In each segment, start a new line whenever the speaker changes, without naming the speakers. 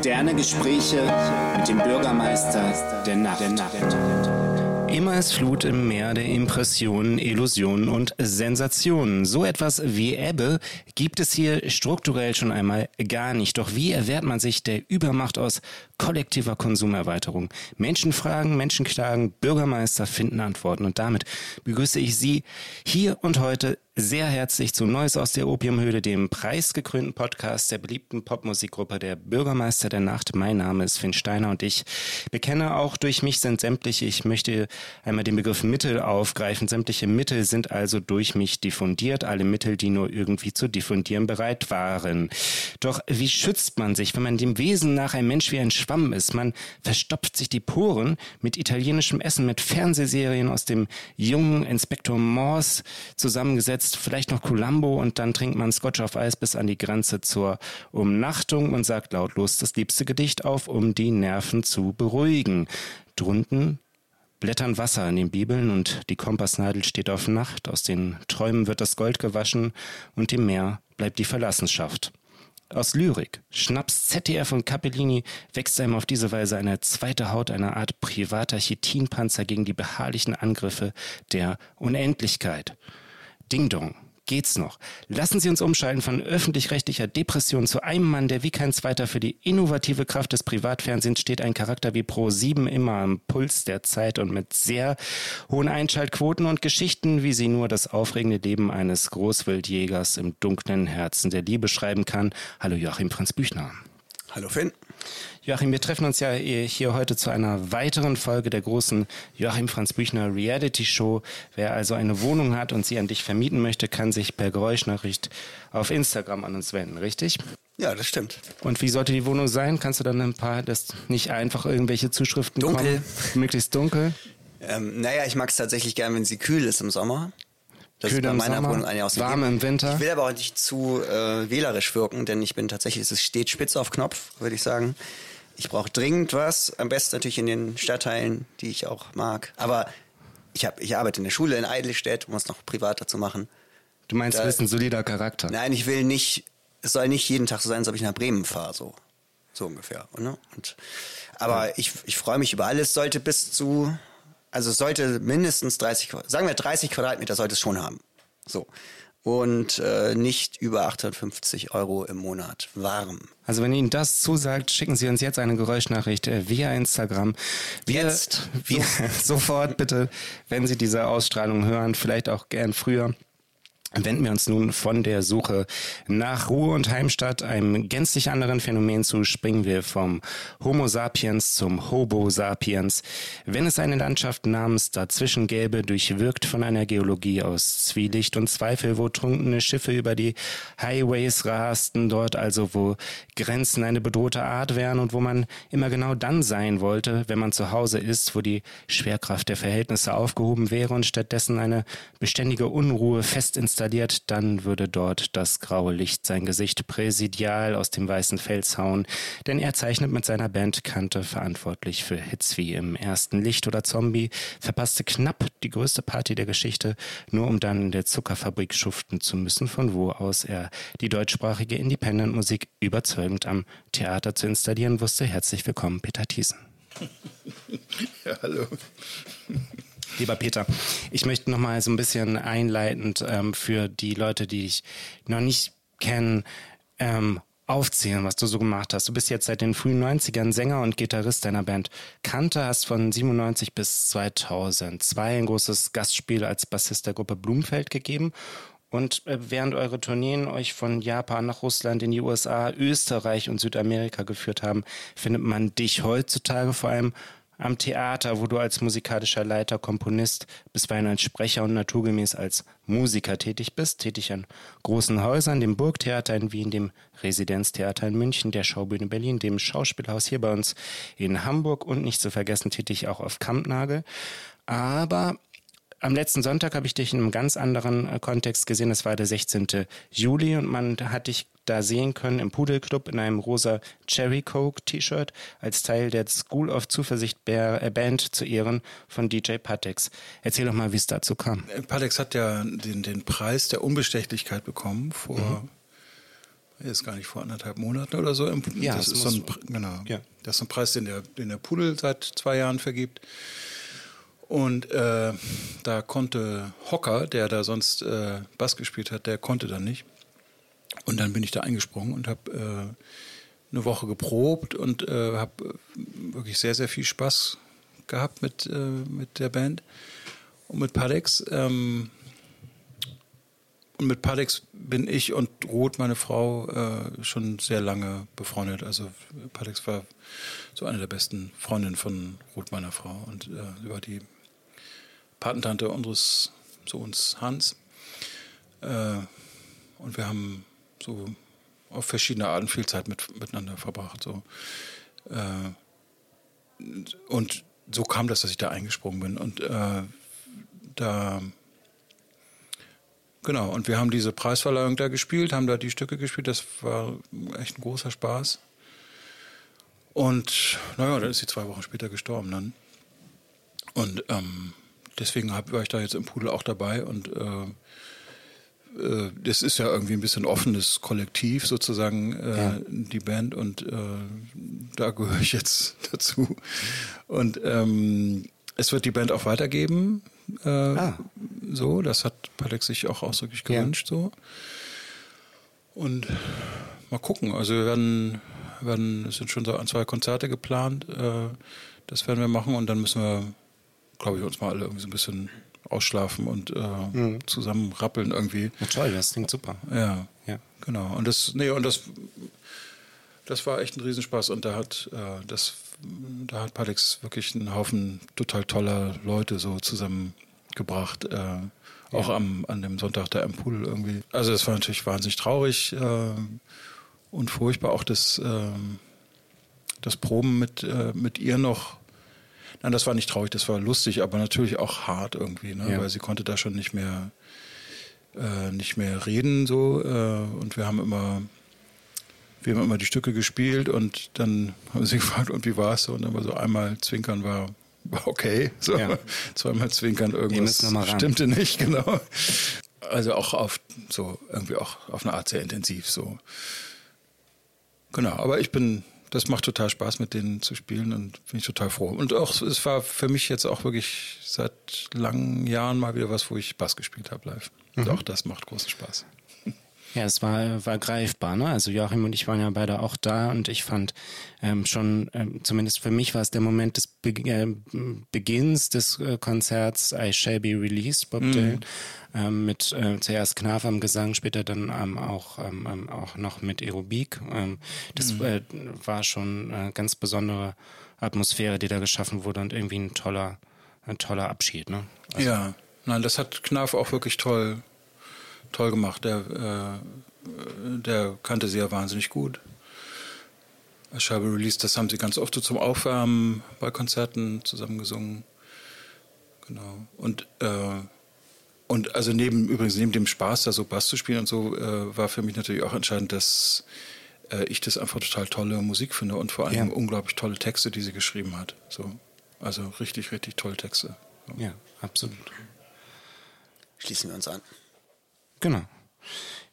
Moderne Gespräche mit dem Bürgermeister der Nacht. Der Nacht.
Immer ist Flut im Meer der Impressionen, Illusionen und Sensationen. So etwas wie Ebbe gibt es hier strukturell schon einmal gar nicht. Doch wie erwehrt man sich der Übermacht aus kollektiver Konsumerweiterung? Menschen fragen, Menschen klagen, Bürgermeister finden Antworten. Und damit begrüße ich Sie hier und heute sehr herzlich zu Neues aus der Opiumhöhle, dem preisgekrönten Podcast der beliebten Popmusikgruppe der Bürgermeister der Nacht. Mein Name ist Finn Steiner und ich bekenne auch durch mich sind sämtliche, ich möchte einmal den Begriff Mittel aufgreifen. Sämtliche Mittel sind also durch mich diffundiert, alle Mittel, die nur irgendwie zu diffundieren bereit waren. Doch wie schützt man sich, wenn man dem Wesen nach ein Mensch wie ein Schwamm ist? Man verstopft sich die Poren mit italienischem Essen, mit Fernsehserien aus dem jungen Inspektor Morse zusammengesetzt vielleicht noch Columbo und dann trinkt man Scotch auf Eis bis an die Grenze zur Umnachtung und sagt lautlos das liebste Gedicht auf, um die Nerven zu beruhigen. Drunten blättern Wasser in den Bibeln und die Kompassnadel steht auf Nacht, aus den Träumen wird das Gold gewaschen und im Meer bleibt die Verlassenschaft. Aus Lyrik, Schnaps, ZDF und Capellini wächst einem auf diese Weise eine zweite Haut, eine Art privater Chitinpanzer gegen die beharrlichen Angriffe der Unendlichkeit. Ding Dong. Geht's noch? Lassen Sie uns umschalten von öffentlich-rechtlicher Depression zu einem Mann, der wie kein zweiter für die innovative Kraft des Privatfernsehens steht. Ein Charakter wie Pro 7 immer am Puls der Zeit und mit sehr hohen Einschaltquoten und Geschichten, wie sie nur das aufregende Leben eines Großwildjägers im dunklen Herzen der Liebe schreiben kann. Hallo Joachim Franz Büchner.
Hallo Finn.
Joachim, wir treffen uns ja hier heute zu einer weiteren Folge der großen Joachim Franz Büchner Reality Show. Wer also eine Wohnung hat und sie an dich vermieten möchte, kann sich per Geräuschnachricht auf Instagram an uns wenden, richtig?
Ja, das stimmt.
Und wie sollte die Wohnung sein? Kannst du dann ein paar, das nicht einfach irgendwelche Zuschriften
Dunkel.
Kommen? Möglichst dunkel?
Ähm, naja, ich mag es tatsächlich gern, wenn sie kühl ist im Sommer.
Das Kühl ist bei meiner Sommer, Wohnung eine Warm im Winter.
Ich will aber auch nicht zu äh, wählerisch wirken, denn ich bin tatsächlich, es steht spitz auf Knopf, würde ich sagen. Ich brauche dringend was, am besten natürlich in den Stadtteilen, die ich auch mag. Aber ich, hab, ich arbeite in der Schule in Eidelstedt, um es noch privater zu machen.
Du meinst, da, du bist ein solider Charakter?
Nein, ich will nicht, es soll nicht jeden Tag so sein, als ob ich nach Bremen fahre, so. So ungefähr. Ne? Und, aber ja. ich, ich freue mich über alles, sollte bis zu also es sollte mindestens 30, sagen wir 30 Quadratmeter sollte es schon haben. So. Und äh, nicht über 850 Euro im Monat warm.
Also wenn Ihnen das zusagt, schicken Sie uns jetzt eine Geräuschnachricht via Instagram.
Wir, jetzt?
Wir, sofort bitte, wenn Sie diese Ausstrahlung hören, vielleicht auch gern früher wenden wir uns nun von der Suche nach Ruhe und Heimstatt, einem gänzlich anderen Phänomen zu, springen wir vom Homo sapiens zum Hobo sapiens. Wenn es eine Landschaft namens dazwischen gäbe, durchwirkt von einer Geologie aus Zwielicht und Zweifel, wo trunkene Schiffe über die Highways rasten, dort also, wo Grenzen eine bedrohte Art wären und wo man immer genau dann sein wollte, wenn man zu Hause ist, wo die Schwerkraft der Verhältnisse aufgehoben wäre und stattdessen eine beständige Unruhe fest installiert installiert, dann würde dort das graue Licht sein Gesicht präsidial aus dem weißen Fels hauen, denn er zeichnet mit seiner Band Kante verantwortlich für Hits wie im ersten Licht oder Zombie, verpasste knapp die größte Party der Geschichte, nur um dann in der Zuckerfabrik schuften zu müssen, von wo aus er die deutschsprachige Independent-Musik überzeugend am Theater zu installieren wusste. Herzlich willkommen, Peter Thiesen.
Ja, hallo.
Lieber Peter, ich möchte noch mal so ein bisschen einleitend ähm, für die Leute, die dich noch nicht kennen, ähm, aufzählen, was du so gemacht hast. Du bist jetzt seit den frühen 90ern Sänger und Gitarrist deiner Band Kante, hast von 97 bis 2002 ein großes Gastspiel als Bassist der Gruppe Blumfeld gegeben und äh, während eure Tourneen euch von Japan nach Russland in die USA, Österreich und Südamerika geführt haben, findet man dich heutzutage vor allem am Theater, wo du als musikalischer Leiter, Komponist, bisweilen als Sprecher und naturgemäß als Musiker tätig bist, tätig an großen Häusern, dem Burgtheater in Wien, dem Residenztheater in München, der Schaubühne Berlin, dem Schauspielhaus hier bei uns in Hamburg und nicht zu vergessen tätig auch auf Kampnagel. Aber am letzten Sonntag habe ich dich in einem ganz anderen äh, Kontext gesehen. Das war der 16. Juli und man hat dich da sehen können im Pudelclub in einem rosa Cherry Coke T-Shirt als Teil der School of Zuversicht äh, Band zu Ehren von DJ Patex. Erzähl doch mal, wie es dazu kam.
Äh, Patex hat ja den, den Preis der Unbestechlichkeit bekommen vor mhm. ist gar nicht vor anderthalb Monaten oder so.
Ja,
das
es
ist so ein, genau.
Ja.
Das ist ein Preis, den der, den der Pudel seit zwei Jahren vergibt. Und äh, da konnte Hocker, der da sonst äh, Bass gespielt hat, der konnte dann nicht. Und dann bin ich da eingesprungen und habe äh, eine Woche geprobt und äh, habe wirklich sehr, sehr viel Spaß gehabt mit, äh, mit der Band und mit Padex. Ähm, und mit Padex bin ich und Ruth, meine Frau, äh, schon sehr lange befreundet. Also Padex war so eine der besten Freundinnen von Ruth, meiner Frau. Und äh, über die Patentante unseres Sohns Hans. Äh, und wir haben so auf verschiedene Arten viel Zeit mit, miteinander verbracht. So. Äh, und so kam das, dass ich da eingesprungen bin. Und äh, da Genau, und wir haben diese Preisverleihung da gespielt, haben da die Stücke gespielt, das war echt ein großer Spaß. Und naja, dann ist sie zwei Wochen später gestorben dann. Und ähm, deswegen hab, war ich da jetzt im Pudel auch dabei und äh, äh, das ist ja irgendwie ein bisschen offenes Kollektiv sozusagen, äh,
Ja.
die Band und äh, da gehöre ich jetzt dazu. Und ähm, es wird die Band auch weitergeben. Äh,
Ah.
So, das hat Palex sich auch ausdrücklich
Ja.
gewünscht. So. Und mal gucken. Also wir werden, werden es sind schon so ein, zwei Konzerte geplant. Das werden wir machen und dann müssen wir, glaube ich, uns mal alle irgendwie so ein bisschen ausschlafen und äh,
Mhm.
zusammen rappeln irgendwie.
Na toll, das klingt super.
Ja,
Ja.
genau. Und das, nee, und das, das war echt ein Riesenspaß. Und da hat äh, das, da hat Palex wirklich einen Haufen total toller Leute so zusammengebracht. Äh, auch am, an dem Sonntag da im Pool irgendwie. Also es war natürlich wahnsinnig traurig äh, und furchtbar auch das, ähm, das Proben mit, äh, mit ihr noch. Nein, das war nicht traurig, das war lustig, aber natürlich auch hart irgendwie, ne?
Ja.
weil sie konnte da schon nicht mehr äh, nicht mehr reden so äh, und wir haben immer wir haben immer die Stücke gespielt und dann haben sie gefragt und wie war es so und dann war so einmal zwinkern war okay so
Ja.
zweimal zwinkern irgendwas stimmte nicht genau also auch auf so irgendwie auch auf eine Art sehr intensiv so genau aber ich bin das macht total Spaß mit denen zu spielen und bin ich total froh. Und auch es war für mich jetzt auch wirklich seit langen Jahren mal wieder was wo ich Bass gespielt habe live. Und
Mhm.
auch das macht großen Spaß
Ja, es war, war greifbar, ne? Also Joachim und ich waren ja beide auch da und ich fand ähm, schon, ähm, zumindest für mich war es der Moment des Be äh, Beginns des äh, Konzerts I Shall Be Released, Bob Dylan, ähm, mit äh, zuerst Knarf am Gesang, später dann ähm, auch, ähm, ähm, auch noch mit Aerobik. Ähm, das äh, war schon eine ganz besondere Atmosphäre, die da geschaffen wurde und irgendwie ein toller, ein toller Abschied, ne?
ja, nein, das hat Knarf auch wirklich toll, toll gemacht. Der, äh, der kannte sie ja wahnsinnig gut. Scheibe Release, das haben sie ganz oft so zum Aufwärmen bei Konzerten zusammengesungen. Genau. Und, äh, und also neben, übrigens neben dem Spaß, da so Bass zu spielen und so, äh, war für mich natürlich auch entscheidend, dass äh, ich das einfach total tolle Musik finde und vor allem
Ja.
unglaublich tolle Texte, die sie geschrieben hat. So. Also richtig, richtig tolle Texte. So.
Ja, absolut.
Schließen wir uns an.
Genau.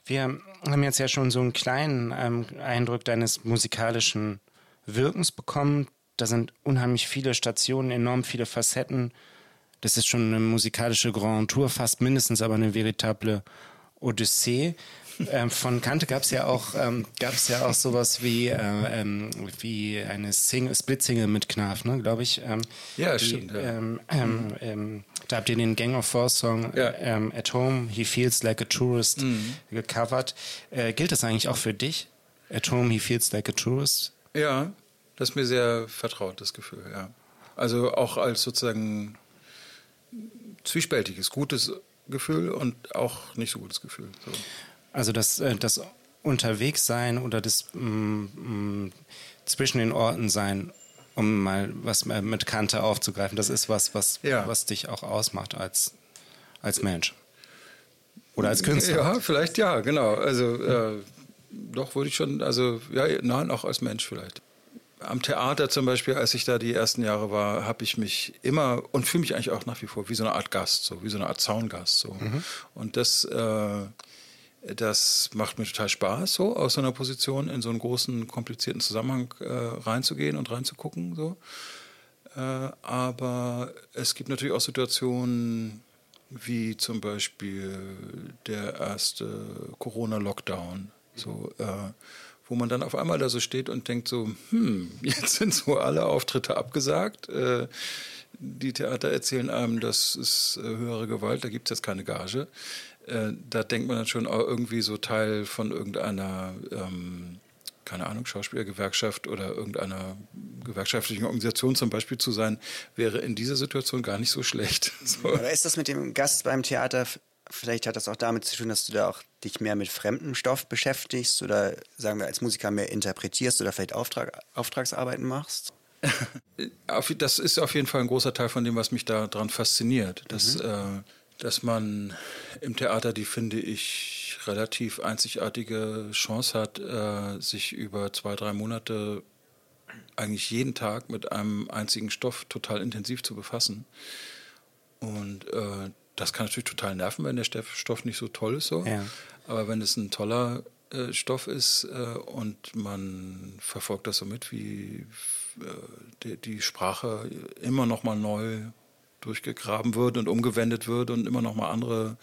Wir haben jetzt ja schon so einen kleinen ähm, Eindruck deines musikalischen Wirkens bekommen. Da sind unheimlich viele Stationen, enorm viele Facetten. Das ist schon eine musikalische Grand Tour, fast mindestens aber eine veritable Odyssee. Ähm, von Kante gab es ja auch ähm, gab's ja auch sowas wie äh, ähm, wie eine Single, Split-Single mit Knarf, ne, glaube ich. Ähm,
Ja,
die,
stimmt, ja.
Ähm, ähm, da habt ihr den Gang of Four Song
Ja.
At Home, He Feels Like a Tourist gecovert. Äh, gilt das eigentlich auch für dich? At Home, He Feels Like a Tourist?
Ja, das ist mir sehr vertraut, das Gefühl, ja. Also auch als sozusagen zwiespältiges, gutes Gefühl und auch nicht so gutes Gefühl. So.
Also das, äh, das Unterwegssein oder das mm, mm, zwischen den Orten sein, um mal was äh, mit Kante aufzugreifen, das ist was, was,
Ja.
was dich auch ausmacht als, als Mensch. Oder als Künstler.
Ja, vielleicht ja, genau. Also äh, doch würde ich schon, also ja, nein, auch als Mensch vielleicht. Am Theater zum Beispiel, als ich da die ersten Jahre war, habe ich mich immer und fühle mich eigentlich auch nach wie vor wie so eine Art Gast, so wie so eine Art Zaungast. So. Und das, äh, Das macht mir total Spaß, so aus so einer Position in so einen großen, komplizierten Zusammenhang äh, reinzugehen und reinzugucken. So. Äh, aber es gibt natürlich auch Situationen, wie zum Beispiel der erste Corona-Lockdown, so, äh, wo man dann auf einmal da so steht und denkt so, hm, jetzt sind so alle Auftritte abgesagt. Äh, die Theater erzählen einem, das ist äh, höhere Gewalt, da gibt es jetzt keine Gage. Äh, da denkt man dann schon auch irgendwie so Teil von irgendeiner ähm, keine Ahnung, Schauspielergewerkschaft oder irgendeiner gewerkschaftlichen Organisation zum Beispiel zu sein, wäre in dieser Situation gar nicht so schlecht. So.
Oder ist das mit dem Gast beim Theater, vielleicht hat das auch damit zu tun, dass du da auch dich mehr mit fremdem Stoff beschäftigst oder sagen wir als Musiker mehr interpretierst oder vielleicht Auftrag, Auftragsarbeiten machst?
das ist auf jeden Fall ein großer Teil von dem, was mich daran fasziniert. Dass, mhm. äh, dass man im Theater die, finde ich, relativ einzigartige Chance hat, äh, sich über zwei, drei Monate eigentlich jeden Tag mit einem einzigen Stoff total intensiv zu befassen. Und äh, das kann natürlich total nerven, wenn der Stoff nicht so toll ist. So. Ja. Aber wenn es ein toller äh, Stoff ist äh, und man verfolgt das so mit, wie äh, die, die Sprache immer noch mal neu durchgegraben wird und umgewendet wird und immer noch mal andere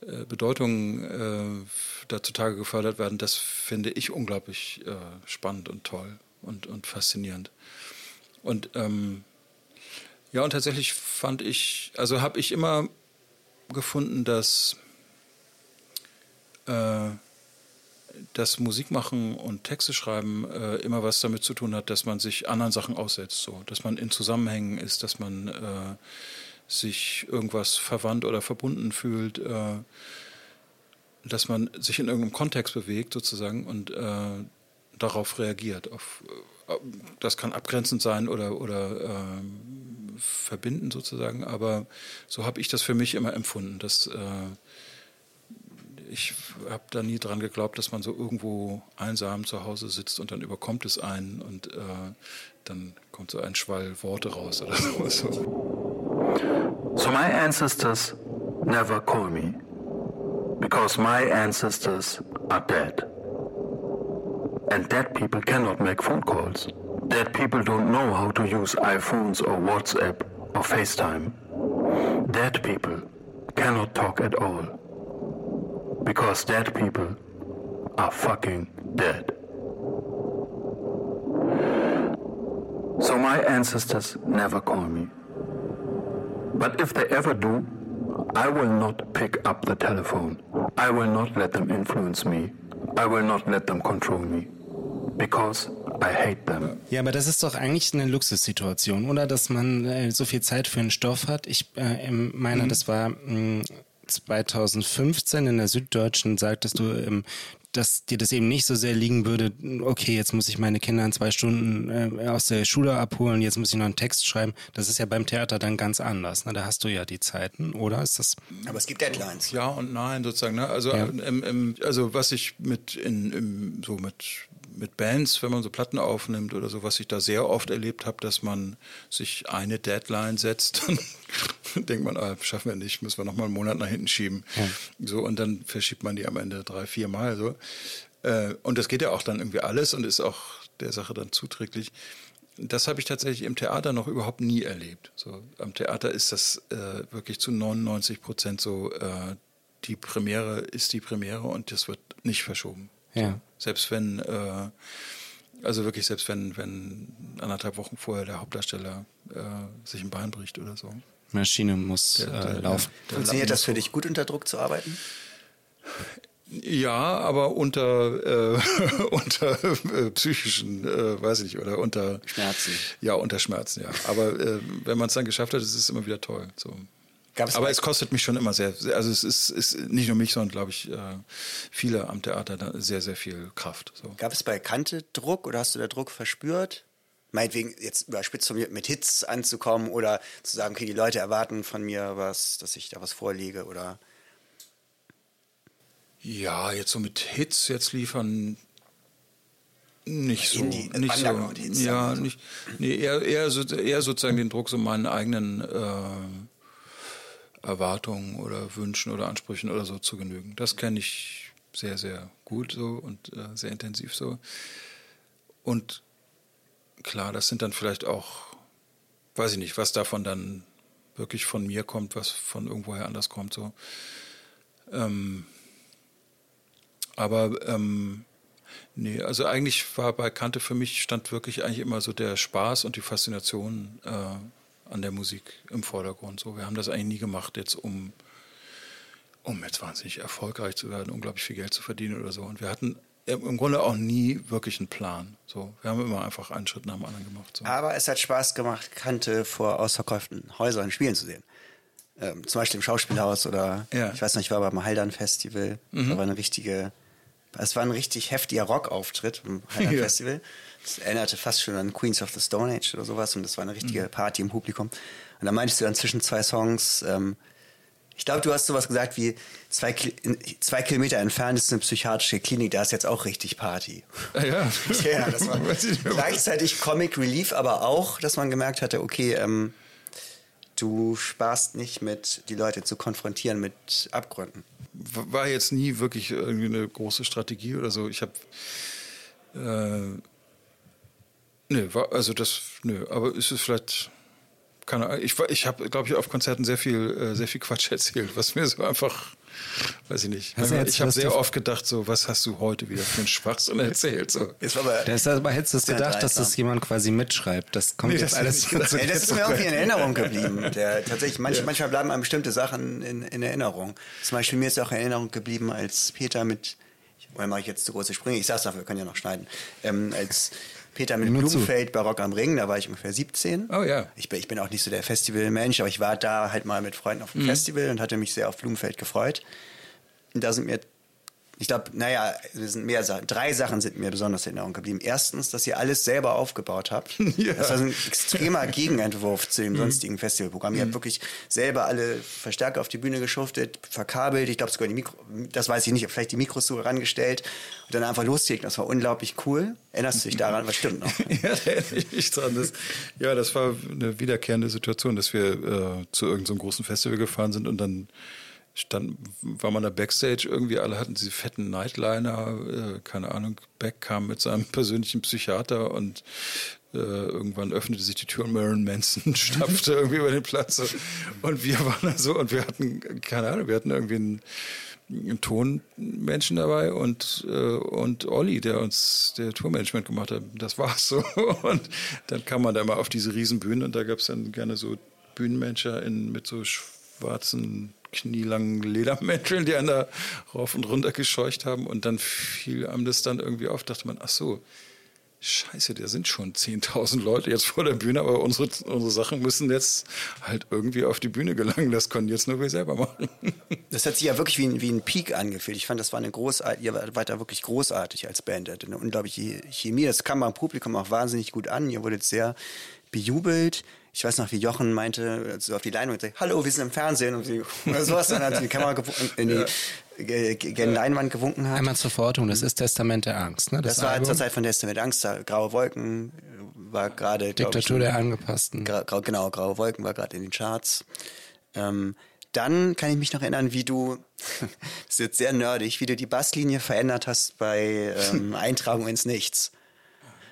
äh, Bedeutungen äh, da zutage gefördert werden, das finde ich unglaublich äh, spannend und toll und, und faszinierend. Und ähm, ja, und tatsächlich fand ich, also habe ich immer gefunden, dass äh, dass Musikmachen und Texte schreiben äh, immer was damit zu tun hat, dass man sich anderen Sachen aussetzt, so, dass man in Zusammenhängen ist, dass man äh, sich irgendwas verwandt oder verbunden fühlt, äh, dass man sich in irgendeinem Kontext bewegt sozusagen und äh, darauf reagiert. Auf, äh, das kann abgrenzend sein oder, oder ähm, verbinden sozusagen, aber so habe ich das für mich immer empfunden, dass äh, ich habe da nie dran geglaubt, dass man so irgendwo einsam zu Hause sitzt und dann überkommt es einen und äh, dann kommt so ein Schwall Worte raus oder so.
So my ancestors never call me because my ancestors are dead. And dead people cannot make phone calls. Dead people don't know how to use iPhones or WhatsApp or FaceTime. Dead people cannot talk at all because dead people are fucking dead. So my ancestors never call me. But if they ever do, I will not pick up the telephone. I will not let them influence me. I will not let them control me. Because I hate them.
Ja, aber das ist doch eigentlich eine Luxussituation, oder? Dass man äh, so viel Zeit für einen Stoff hat. Ich äh, meine, mhm. das war mh, 2015 in der Süddeutschen sagtest du, ähm, dass dir das eben nicht so sehr liegen würde, okay, jetzt muss ich meine Kinder in zwei Stunden äh, aus der Schule abholen, jetzt muss ich noch einen Text schreiben. Das ist ja beim Theater dann ganz anders. Ne? Da hast du ja die Zeiten, oder? Ist das
Aber es gibt Deadlines.
Ja und nein, sozusagen. Ne? Also, ja. ähm, ähm, also was ich mit in, im, so mit mit Bands, wenn man so Platten aufnimmt oder so, was ich da sehr oft erlebt habe, dass man sich eine Deadline setzt, dann denkt man, ah, schaffen wir nicht, müssen wir nochmal einen Monat nach hinten schieben. Ja. So, und dann verschiebt man die am Ende drei, vier Mal. So. Äh, und das geht ja auch dann irgendwie alles und ist auch der Sache dann zuträglich. Das habe ich tatsächlich im Theater noch überhaupt nie erlebt. So, am Theater ist das äh, wirklich zu 99 Prozent so, äh, die Premiere ist die Premiere und das wird nicht verschoben. Ja. Selbst wenn, äh, also wirklich selbst wenn, wenn anderthalb Wochen vorher der Hauptdarsteller äh, sich ein Bein bricht oder so.
Maschine muss der, der, äh, laufen.
Der, Funktioniert das für dich gut unter Druck zu arbeiten?
Ja, aber unter, äh, unter äh, psychischen, äh, weiß ich nicht, oder unter
Schmerzen.
Ja, unter Schmerzen, ja. Aber äh, wenn man es dann geschafft hat, ist es immer wieder toll. So. Gab's Aber es kostet mich schon immer sehr, also es ist, ist nicht nur mich, sondern glaube ich äh, viele am Theater sehr, sehr viel Kraft. So.
Gab es bei Kante Druck oder hast du da Druck verspürt? Meinetwegen jetzt überspitzt mir mit Hits anzukommen oder zu sagen, okay, die Leute erwarten von mir was, dass ich da was vorlege oder.
Ja, jetzt so mit Hits jetzt liefern nicht so. Indie, nicht so. Ja, nicht, nee, eher, eher, so, eher sozusagen den Druck, so meinen eigenen äh, Erwartungen oder Wünschen oder Ansprüchen oder so zu genügen. Das kenne ich sehr, sehr gut so und äh, sehr intensiv so. Und klar, das sind dann vielleicht auch, weiß ich nicht, was davon dann wirklich von mir kommt, was von irgendwoher anders kommt. So. Ähm, aber ähm, nee, also eigentlich war bei Kante für mich stand wirklich eigentlich immer so der Spaß und die Faszination äh, an der Musik im Vordergrund. So, wir haben das eigentlich nie gemacht, jetzt um, um jetzt wahnsinnig erfolgreich zu werden, unglaublich viel Geld zu verdienen oder so. Und wir hatten im Grunde auch nie wirklich einen Plan. So, wir haben immer einfach einen Schritt nach dem anderen gemacht. So.
Aber es hat Spaß gemacht, Kante vor ausverkauften Häusern spielen zu sehen. Ähm, zum Beispiel im Schauspielhaus oder
Ja.
ich weiß noch, ich war beim Haldern Festival. Da war eine richtige, es war ein richtig heftiger Rockauftritt Haldern
Ja.
Festival. Das erinnerte fast schon an Queens of the Stone Age oder sowas und das war eine richtige Party im Publikum. Und da meintest du dann zwischen zwei Songs, ähm, ich glaube, du hast sowas gesagt wie zwei, zwei Kilometer entfernt ist eine psychiatrische Klinik, da ist jetzt auch richtig Party.
Ah, ja.
Ja, das war gleichzeitig Comic Relief, aber auch, dass man gemerkt hatte, okay, ähm, du sparst nicht mit, die Leute zu konfrontieren mit Abgründen.
war jetzt nie wirklich irgendwie eine große Strategie oder so. Ich habe äh, nö, war, also das nö, aber ist es vielleicht keine Ahnung. Ich, ich habe, glaube ich, auf Konzerten sehr viel, äh, sehr viel Quatsch erzählt, was mir so einfach, weiß ich nicht.
Jetzt-
ich habe sehr oft gedacht, so, was hast du heute wieder für einen Schwachsinn erzählt? So.
Jetzt war aber,
Deshalb hättest du es
Sehr
gedacht, dass das jemand quasi mitschreibt. Das kommt
Nee,
jetzt
das
alles
gedacht.
zu
Ey, das ist mir irgendwie in Erinnerung geblieben. Der, tatsächlich, manch, manchmal bleiben einem bestimmte Sachen in, in Erinnerung. Zum Beispiel mir ist auch in Erinnerung geblieben, als Peter mit, oder mache ich jetzt zu große Sprünge, ich sag's noch, wir können ja noch schneiden, ähm, als Peter mit
Nur.
Blumenfeld bei Rock am Ring, da war ich ungefähr 17.
Oh ja.
Ich bin, ich bin auch nicht so der Festivalmensch, aber ich war da halt mal mit Freunden auf dem Festival und hatte mich sehr auf Blumenfeld gefreut. Und da sind mir, ich glaube, naja, es sind mehr Sachen. Drei Sachen sind mir besonders in Erinnerung geblieben. Erstens, dass ihr alles selber aufgebaut habt.
Ja.
Das war so ein extremer Gegenentwurf zu dem sonstigen Festivalprogramm. Ihr habt wirklich selber alle Verstärker auf die Bühne geschuftet, verkabelt. Ich glaube sogar die Mikro, das weiß ich nicht, vielleicht die Mikros so rangestellt und dann einfach losgelegt. Das war unglaublich cool. Erinnerst du dich daran? Was stimmt noch?
Ja, da erinnere ich mich dran. Das, ja, das war eine wiederkehrende Situation, dass wir äh, zu irgendeinem so großen Festival gefahren sind und dann stand, war man da Backstage irgendwie, alle hatten diese fetten Nightliner, äh, keine Ahnung, Beck kam mit seinem persönlichen Psychiater und äh, irgendwann öffnete sich die Tür und Marilyn Manson stapfte irgendwie über den Platz und wir waren da so und wir hatten, keine Ahnung, wir hatten irgendwie einen einen Tonmenschen dabei und, äh, und Olli, der uns der Tourmanagement gemacht hat. Das war's so. Und dann kam man da mal auf diese Riesenbühnen und da gab's dann gerne so Bühnenmanager in, mit so schwarzen, knielangen Ledermänteln, die einen da rauf und runter gescheucht haben. Und dann fiel einem das dann irgendwie auf, dachte man, ach so, Scheiße, da sind schon 10.000 Leute jetzt vor der Bühne, aber unsere, unsere Sachen müssen jetzt halt irgendwie auf die Bühne gelangen. Das können jetzt nur wir selber machen.
Das hat sich ja wirklich wie ein, wie ein Peak angefühlt. Ich fand, das war eine großartige, ihr wart da wirklich großartig als Band. Eine unglaubliche Chemie. Das kam beim Publikum auch wahnsinnig gut an. Ihr wurdet sehr bejubelt. Ich weiß noch, wie Jochen meinte, so auf die Leinwand, sagte, hallo, wir sind im Fernsehen und sie, oder sowas, dann hat sie die Kamera gewunken, in die ge- ge- gen Leinwand gewunken hat.
Einmal zur Verortung, das ist Testament der Angst. Ne?
das war
Album.
zur Zeit von Destiny mit Angst, da Graue Wolken war gerade, glaub ich,
Diktatur der Angepassten.
Gra grau, genau, Graue Wolken war gerade in den Charts. Ähm, dann kann ich mich noch erinnern, wie du, das ist jetzt sehr nerdig, wie du die Basslinie verändert hast bei ähm, Eintragung ins Nichts.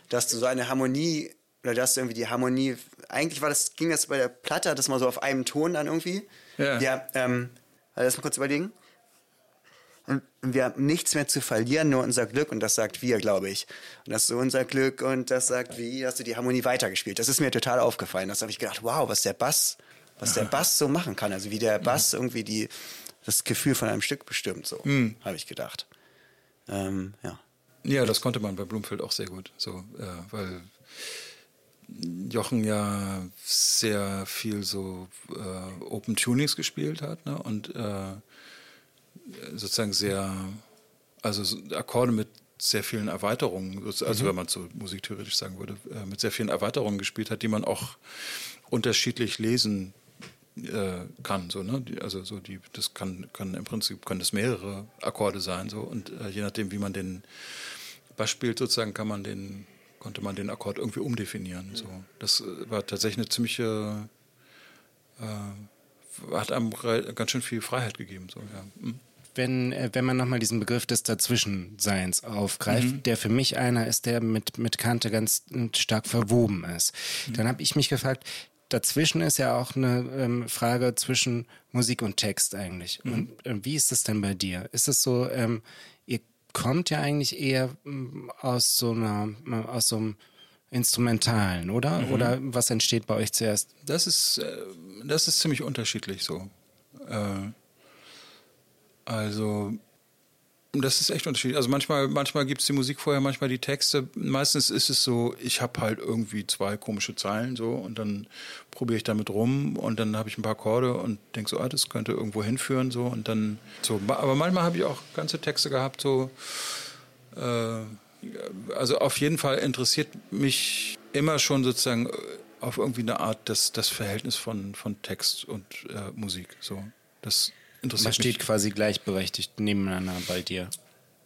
Dass du so eine Harmonie, oder dass du irgendwie die Harmonie, eigentlich war das, ging das bei der Platte, das mal so auf einem Ton dann irgendwie.
Ja.
Ja, ähm, also das mal kurz überlegen. Und wir haben nichts mehr zu verlieren, nur unser Glück und das sagt wir, glaube ich. Und das ist so unser Glück und das sagt wie, hast du die Harmonie weitergespielt. Das ist mir total aufgefallen. Das habe ich gedacht, wow, was der Bass, was der Bass so machen kann. Also wie der Bass irgendwie die, das Gefühl von einem Stück bestimmt, so, habe ich gedacht. Ähm, ja.
Ja, das konnte man bei Blumfeld auch sehr gut. So, äh, weil Jochen ja sehr viel so äh, Open Tunings gespielt hat ne? und äh, sozusagen sehr, also so Akkorde mit sehr vielen Erweiterungen, also wenn man so musiktheoretisch sagen würde, äh, mit sehr vielen Erweiterungen gespielt hat, die man auch unterschiedlich lesen äh, kann. So, ne? Also so die, das kann, kann im Prinzip können das mehrere Akkorde sein. So, und äh, je nachdem, wie man den Bass spielt, sozusagen, kann man den, konnte man den Akkord irgendwie umdefinieren. So. Das äh, war tatsächlich eine ziemliche äh, hat einem ganz schön viel Freiheit gegeben. So, ja. Mhm.
wenn, äh, wenn man nochmal diesen Begriff des Dazwischenseins aufgreift, der für mich einer ist, der mit, mit Kante ganz äh, stark verwoben ist, dann habe ich mich gefragt, dazwischen ist ja auch eine ähm, Frage zwischen Musik und Text eigentlich. Und äh, wie ist das denn bei dir? Ist es so, ähm, kommt ja eigentlich eher ähm, aus so einer, äh, aus so einem Instrumentalen, oder? Oder was entsteht bei euch zuerst?
Das ist, äh, das ist ziemlich unterschiedlich so. Äh, also, das ist echt unterschiedlich. Also manchmal, manchmal gibt es die Musik vorher, manchmal die Texte. Meistens ist es so, ich habe halt irgendwie zwei komische Zeilen so und dann probiere ich damit rum und dann habe ich ein paar Akkorde und denke so, ah, das könnte irgendwo hinführen so und dann so. Aber manchmal habe ich auch ganze Texte gehabt so. Äh, also auf jeden Fall interessiert mich immer schon sozusagen äh, auf irgendwie eine Art das, das Verhältnis von, von Text und äh, Musik. So, das interessiert
Man
mich.
steht quasi gleichberechtigt nebeneinander bei dir.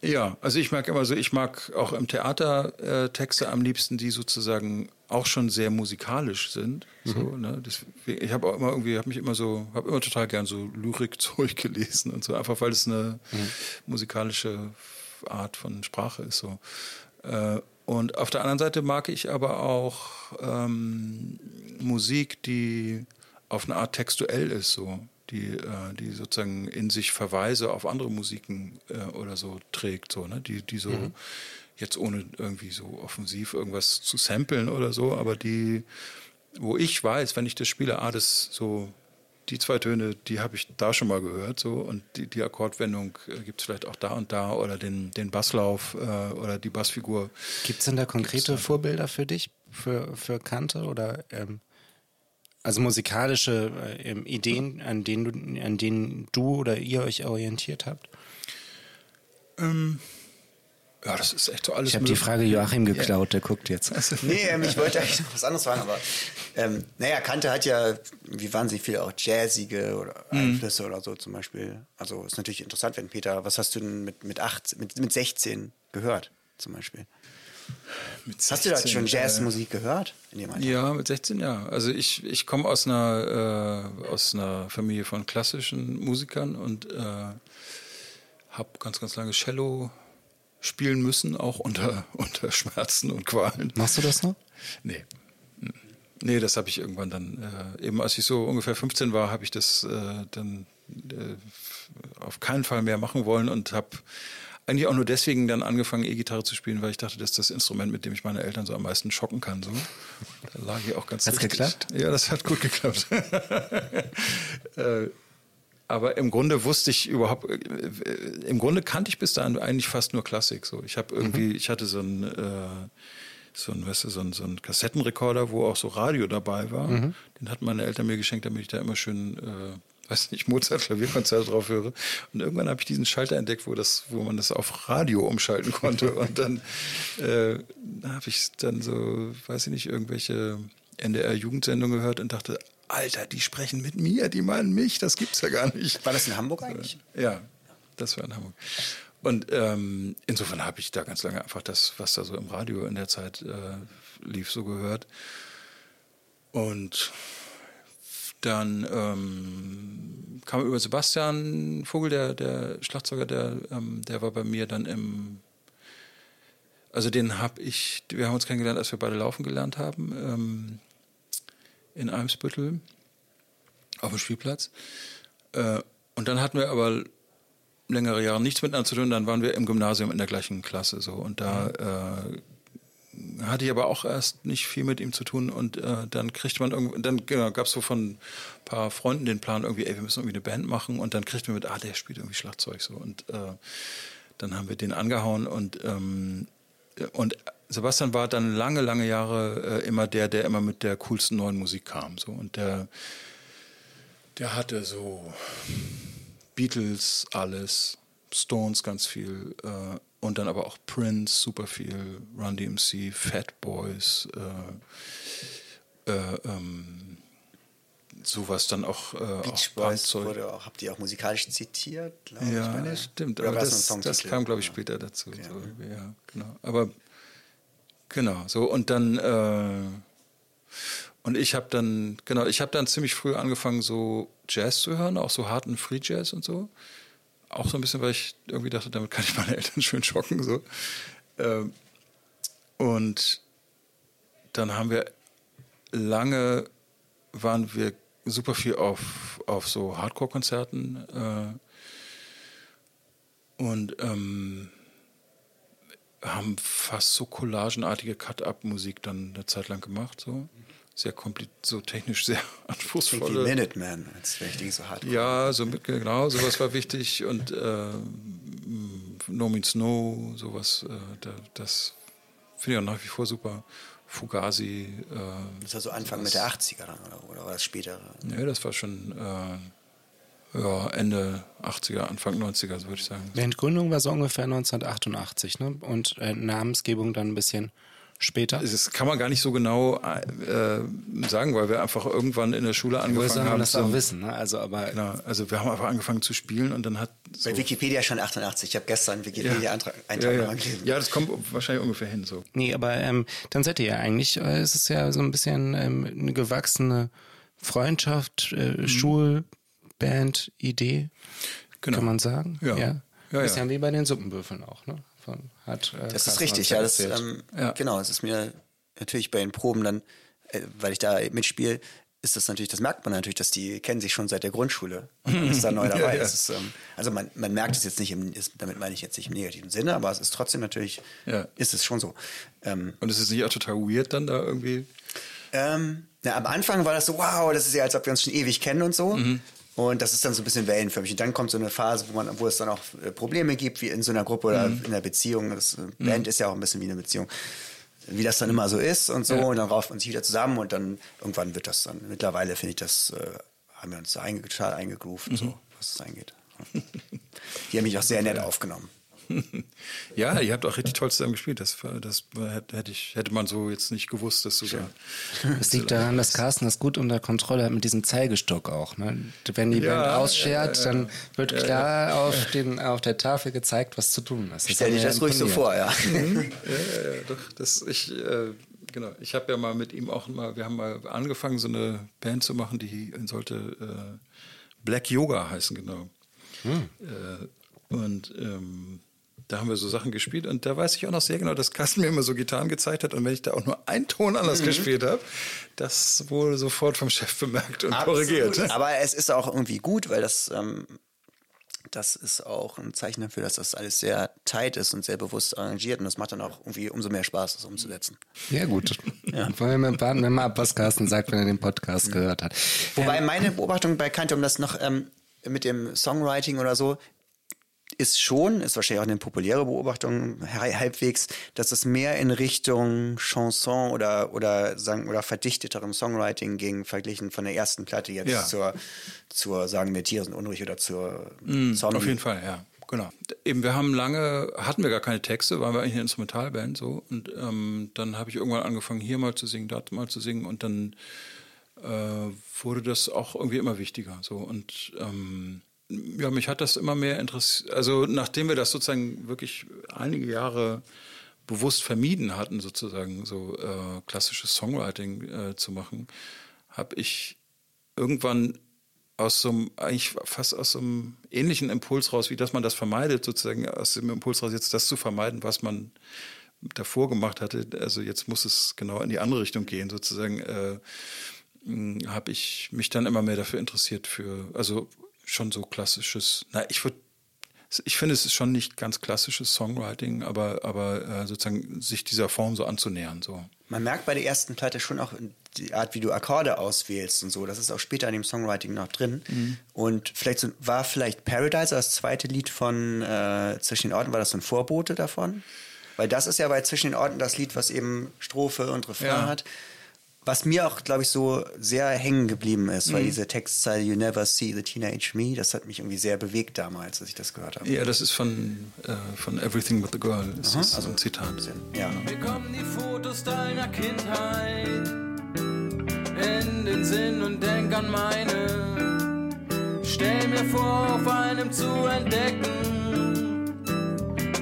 Ja, also ich mag immer so, ich mag auch im Theater äh, Texte am liebsten, die sozusagen auch schon sehr musikalisch sind. So, ne? das, ich habe auch immer irgendwie, habe mich immer so, habe immer total gern so Lyrikzeug gelesen und so, einfach weil es eine musikalische Art von Sprache ist. So. Äh, und auf der anderen Seite mag ich aber auch ähm, Musik, die auf eine Art textuell ist, so die, äh, die sozusagen in sich Verweise auf andere Musiken äh, oder so trägt, so, ne? die, die so jetzt ohne irgendwie so offensiv irgendwas zu samplen oder so, aber die, wo ich weiß, wenn ich das spiele, ah, das so, die zwei Töne, die habe ich da schon mal gehört, so, und die, die Akkordwendung äh, gibt es vielleicht auch da und da oder den, den Basslauf äh, oder die Bassfigur.
Gibt es denn da konkrete Vorbilder für dich, für, für Kante oder ähm, also musikalische äh, ähm, Ideen, an denen, du, an denen du oder ihr euch orientiert habt?
Ja, das ist echt so alles
Ich habe die. Frage Joachim geklaut, der guckt jetzt.
Nee, ähm, ich wollte eigentlich noch was anderes fragen, aber ähm, naja, Kante hat ja, wie wahnsinnig viel auch jazzige oder Einflüsse oder so zum Beispiel. Also ist natürlich interessant, wenn Peter, was hast du denn mit, mit, 18, mit, mit 16 gehört zum Beispiel?
Mit
Hast du da
16,
schon
äh,
Jazzmusik gehört? In dem Alter?
Ja, mit 16 ja. Also ich, ich komme aus einer äh, aus einer Familie von klassischen Musikern und äh, habe ganz ganz lange Cello spielen müssen, auch unter unter Schmerzen und Qualen.
Machst du das noch?
Nee. Nee, das habe ich irgendwann dann, äh, eben als ich so ungefähr 15 war, habe ich das äh, dann äh, auf keinen Fall mehr machen wollen und habe eigentlich auch nur deswegen dann angefangen, E-Gitarre zu spielen, weil ich dachte, das ist das Instrument, mit dem ich meine Eltern so am meisten schocken kann. So. Da lag ich auch ganz
Hat's
richtig.
geklappt?
Ja, das hat gut geklappt. äh, aber im Grunde wusste ich überhaupt, äh, äh, im Grunde kannte ich bis dahin eigentlich fast nur Klassik. So, ich habe irgendwie, ich hatte so ein, äh, so ein, weißt du, so ein, so ein Kassettenrekorder, wo auch so Radio dabei war. Den hatten meine Eltern mir geschenkt, damit ich da immer schön, äh, weiß nicht, Mozart Klavierkonzerte drauf höre. Und irgendwann habe ich diesen Schalter entdeckt, wo das, wo man das auf Radio umschalten konnte. Und dann äh, habe ich dann so, weiß ich nicht, irgendwelche NDR-Jugendsendungen gehört und dachte, Alter, die sprechen mit mir, die meinen mich, das gibt's ja gar nicht.
War das in Hamburg eigentlich?
Ja, das war in Hamburg. Und ähm, insofern habe ich da ganz lange einfach das, was da so im Radio in der Zeit äh, lief, so gehört. Und dann ähm, kam über Sebastian Vogel, der, der Schlagzeuger, der, ähm, der war bei mir dann im. Also den habe ich, wir haben uns kennengelernt, als wir beide laufen gelernt haben, ähm, in Eimsbüttel auf dem Spielplatz. Äh, und dann hatten wir aber längere Jahre nichts miteinander zu tun. Dann waren wir im Gymnasium in der gleichen Klasse so und da äh, hatte ich aber auch erst nicht viel mit ihm zu tun und äh, dann kriegte man irgendwie, dann genau, gab es so von ein paar Freunden den Plan irgendwie, ey, wir müssen irgendwie eine Band machen und dann kriegten wir mit, ah, der spielt irgendwie Schlagzeug so. Und äh, dann haben wir den angehauen und ähm, und Sebastian war dann lange, lange Jahre äh, immer der, der immer mit der coolsten neuen Musik kam so. Und der der hatte so Beatles, alles, Stones ganz viel äh, und dann aber auch Prince, super viel, Run DMC, Fat Boys, äh, äh, ähm, sowas dann auch. Äh,
Beach
auch
Boys wurde auch, habt ihr auch musikalisch zitiert? glaub ich,
Ja,
meine?
stimmt. Aber das, das kam, glaube ich, später dazu.
Okay.
So, ja, genau. Aber genau, so und dann äh, Und ich habe dann, genau, ich habe dann ziemlich früh angefangen, so Jazz zu hören, auch so harten Free Jazz und so. Auch so ein bisschen, weil ich irgendwie dachte, damit kann ich meine Eltern schön schocken. So. Ähm, und dann haben wir lange, waren wir super viel auf, auf so Hardcore-Konzerten äh, und ähm, haben fast so collagenartige Cut-Up-Musik dann eine Zeit lang gemacht. So. Sehr kompliziert, so technisch sehr
Klingt wie
anspruchsvolle.
Minuteman, als wäre ich die so hart.
Ja, so mit, genau, sowas war wichtig und äh, No Means No, sowas, äh, da, das finde ich auch nach wie vor super. Fugazi, äh,
Das war so Anfang mit der 80er dann, oder, oder war das später?
nee, das war schon äh, ja, Ende 80er, Anfang 90er, so würde ich sagen.
Die Entgründung war so ungefähr 1988, ne? Und äh, Namensgebung dann ein bisschen später.
Das kann man gar nicht so genau äh, sagen, weil wir einfach irgendwann in der Schule
Woher
angefangen
soll man
haben.
das auch wissen, ne? Also, aber
Genau, also wir haben einfach angefangen zu spielen und dann hat so,
Bei Wikipedia schon 88. Ich habe gestern
ja,
Wikipedia-Eintrag
ja,
Eintrag
ja.
mal gelesen.
ja, das kommt wahrscheinlich ungefähr hin so.
Nee, aber ähm, dann seid ihr ja eigentlich, äh, es ist ja so ein bisschen ähm, eine gewachsene Freundschaft, äh, Schulband-Idee,
Genau.
kann man sagen.
Ja. Ja, ja.
Bisschen wie bei den Suppenbüffeln auch, ne? Von, hat, äh,
Das
Carsten
ist richtig, ja. Das, ähm,
Ja.
Genau, es ist mir natürlich bei den Proben dann, äh, weil ich da mitspiele, ist das natürlich, das merkt man natürlich, dass die kennen sich schon seit der Grundschule. Und man ist da neu dabei.
Ja,
ist, ähm, also man, man merkt es jetzt nicht, im, ist, damit meine ich jetzt nicht im negativen Sinne, aber es ist trotzdem natürlich,
Ja.
ist es schon so. Ähm,
Und es ist nicht auch total weird dann da irgendwie.
ähm, na, am Anfang war das so, wow, das ist ja, als ob wir uns schon ewig kennen und so.
Mhm.
Und das ist dann so ein bisschen wellenförmig. Und dann kommt so eine Phase, wo, man, wo es dann auch äh, Probleme gibt, wie in so einer Gruppe oder
Mhm.
in einer Beziehung. Das äh, Band ist ja auch ein bisschen wie eine Beziehung. Wie das dann immer so ist und so.
Ja.
Und dann rauft man sich wieder zusammen und dann irgendwann wird das dann. Mittlerweile finde ich das, äh, haben wir uns da einge eingegroovt,
Mhm.
so, was das eingeht. Die haben mich auch sehr nett aufgenommen.
Ja, ihr habt auch richtig toll zusammen gespielt. Das, das hätte, ich, hätte man so jetzt nicht gewusst, dass du da.
Es liegt daran, dass Carsten das gut unter Kontrolle hat mit diesem Zeigestock auch. Ne? Wenn die
Ja,
Band ausschert,
ja, ja.
dann wird klar Auf, den, auf der Tafel gezeigt, was zu tun ist.
Stell
hat
dich
mir
das ruhig so vor, ja.
ja, ja, ja, doch. Das, ich, äh, genau. Ich habe ja mal mit ihm auch mal, wir haben mal angefangen, so eine Band zu machen, die sollte äh, Black Yoga heißen, genau. Äh, und ähm, da haben wir so Sachen gespielt und da weiß ich auch noch sehr genau, dass Carsten mir immer so Gitarren gezeigt hat und wenn ich da auch nur einen Ton anders gespielt habe, das wurde sofort vom Chef bemerkt und korrigiert.
Absolut. Aber es ist auch irgendwie gut, weil das, ähm, das ist auch ein Zeichen dafür, dass das alles sehr tight ist und sehr bewusst arrangiert. Und das macht dann auch irgendwie umso mehr Spaß, das umzusetzen.
Ja, gut. Wollen wir warten wir mal ab, was Carsten sagt, wenn er den Podcast gehört hat.
Wobei meine Beobachtung bei Kante, um das noch ähm, mit dem Songwriting oder so, ist schon, ist wahrscheinlich auch eine populäre Beobachtung hal- halbwegs, dass es mehr in Richtung Chanson oder oder sagen oder verdichteterem Songwriting ging, verglichen von der ersten Platte jetzt
Ja.
zur, zur sagen wir Tiere sind unruhig oder zur
Mm,
Zombie.
Auf jeden Fall, ja. Genau. Eben, wir haben lange, hatten wir gar keine Texte, waren wir eigentlich eine Instrumentalband so. Und ähm, dann habe ich irgendwann angefangen, hier mal zu singen, dort mal zu singen. Und dann äh, wurde das auch irgendwie immer wichtiger. So. Und ähm, ja, mich hat das immer mehr interessiert. Also nachdem wir das sozusagen wirklich einige Jahre bewusst vermieden hatten, sozusagen so äh, klassisches Songwriting äh, zu machen, habe ich irgendwann aus so einem, eigentlich fast aus so einem ähnlichen Impuls raus, wie dass man das vermeidet, sozusagen aus dem Impuls raus, jetzt das zu vermeiden, was man davor gemacht hatte. Also jetzt muss es genau in die andere Richtung gehen, sozusagen. Äh, habe ich mich dann immer mehr dafür interessiert für, also schon so klassisches, na, ich würde, ich finde, es ist schon nicht ganz klassisches Songwriting, aber, aber äh, sozusagen sich dieser Form so anzunähern, so.
Man merkt bei der ersten Platte schon auch die Art, wie du Akkorde auswählst und so. Das ist auch später in dem Songwriting noch drin.
Mhm.
Und vielleicht so, war vielleicht Paradise, das zweite Lied von äh, Zwischen den Orten, war das so ein Vorbote davon? Weil das ist ja bei Zwischen den Orten das Lied, was eben Strophe und Refrain
Ja.
hat. Was mir auch, glaube ich, so sehr hängen geblieben ist,
Mhm.
weil diese Textzeile You never see the teenage me, das hat mich irgendwie sehr bewegt damals, als ich das gehört habe.
Ja, das ist von, äh, von Everything with the Girl. Das ist also ein Zitat.
Ja.
Mir kommen die Fotos deiner Kindheit in den Sinn und denk an meine. Stell mir vor, auf einem zu entdecken,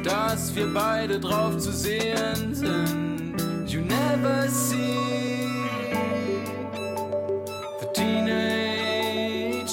dass wir beide drauf zu sehen sind. You never see